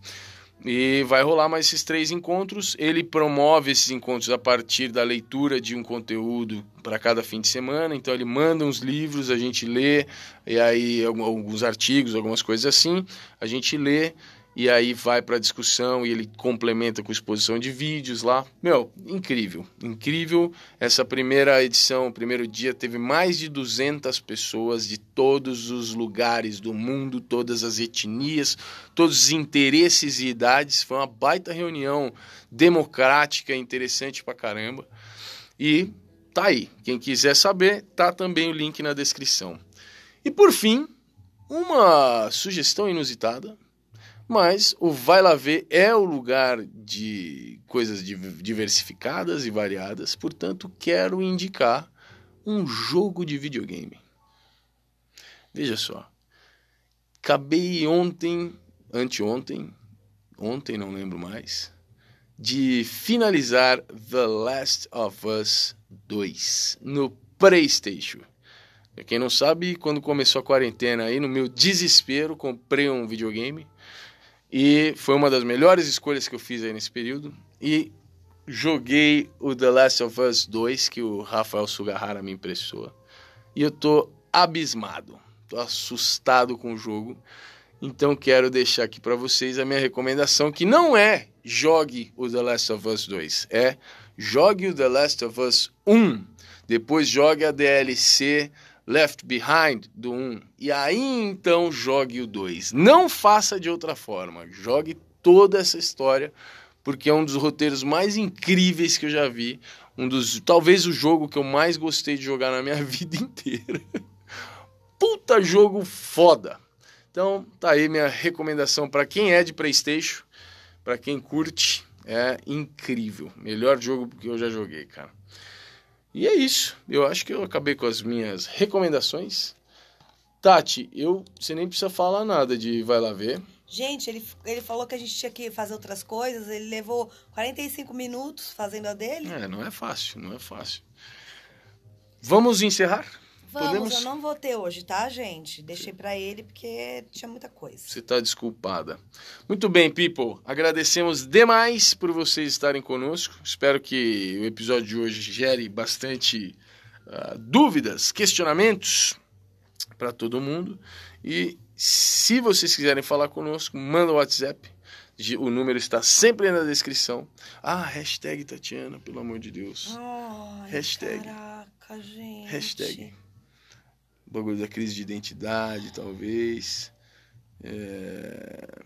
E vai rolar mais esses três encontros. Ele promove esses encontros a partir da leitura de um conteúdo para cada fim de semana. Então ele manda uns livros, a gente lê, e aí alguns artigos, algumas coisas assim, a gente lê e aí vai para discussão e ele complementa com exposição de vídeos lá. Meu, incrível, incrível. Essa primeira edição, primeiro dia, teve mais de 200 pessoas de todos os lugares do mundo, todas as etnias, todos os interesses e idades. Foi uma baita reunião democrática, interessante pra caramba. E tá aí. Quem quiser saber, tá também o link na descrição. E por fim, uma sugestão inusitada mas o Vai Lá Ver é o lugar de coisas diversificadas e variadas, portanto, quero indicar um jogo de videogame. Veja só. Acabei ontem, anteontem, ontem não lembro mais, de finalizar The Last of Us 2 no PlayStation. Pra quem não sabe, quando começou a quarentena aí, no meu desespero, comprei um videogame e foi uma das melhores escolhas que eu fiz aí nesse período. E joguei o The Last of Us 2, que o Rafael Sugahara me emprestou. E eu tô abismado, tô assustado com o jogo. Então quero deixar aqui para vocês a minha recomendação, que não é jogue o The Last of Us 2, é jogue o The Last of Us 1. Depois jogue a DLC Left Behind do 1 e aí então jogue o 2. Não faça de outra forma. Jogue toda essa história porque é um dos roteiros mais incríveis que eu já vi, um dos talvez o jogo que eu mais gostei de jogar na minha vida inteira. Puta jogo foda. Então, tá aí minha recomendação para quem é de PlayStation. Para quem curte, é incrível. Melhor jogo que eu já joguei, cara. E é isso. Eu acho que eu acabei com as minhas recomendações. Tati, eu, você nem precisa falar nada de vai lá ver. Gente, ele, ele falou que a gente tinha que fazer outras coisas. Ele levou 45 minutos fazendo a dele. É, não é fácil, não é fácil. Vamos encerrar? Vamos, Podemos? eu não vou ter hoje, tá, gente? Deixei pra ele porque tinha muita coisa. Você está desculpada. Muito bem, people. Agradecemos demais por vocês estarem conosco. Espero que o episódio de hoje gere bastante ah, dúvidas, questionamentos para todo mundo. E se vocês quiserem falar conosco, manda o WhatsApp. O número está sempre na descrição. Ah, hashtag Tatiana, pelo amor de Deus. Ai, Hashtag. Caraca, gente. Hashtag. O bagulho da crise de identidade, talvez. É...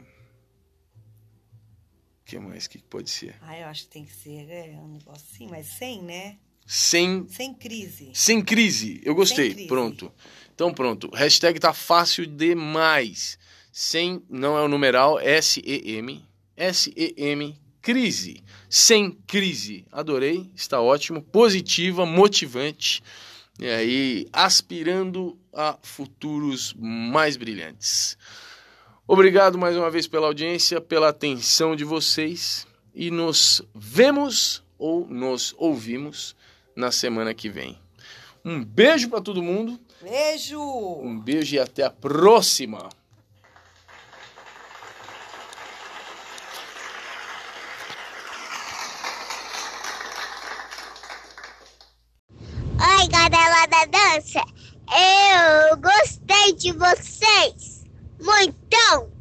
O que mais? O que pode ser? Ah, eu acho que tem que ser é, um negócio assim, mas sem, né? Sem, Sem crise. sem crise. Eu gostei. crise. Pronto. Então pronto. Hashtag tá fácil demais. Sem, não é o numeral, S-E-M. S-E-M, crise. Sem crise. Adorei. Está ótimo. Positiva, motivante. E aí, aspirando a futuros mais brilhantes. Obrigado mais uma vez pela audiência, pela atenção de vocês e nos vemos ou nos ouvimos na semana que vem. Um beijo para todo mundo, Beijo! um beijo e até a próxima. Oi, galera da dança! Eu gostei de vocês! Muitão!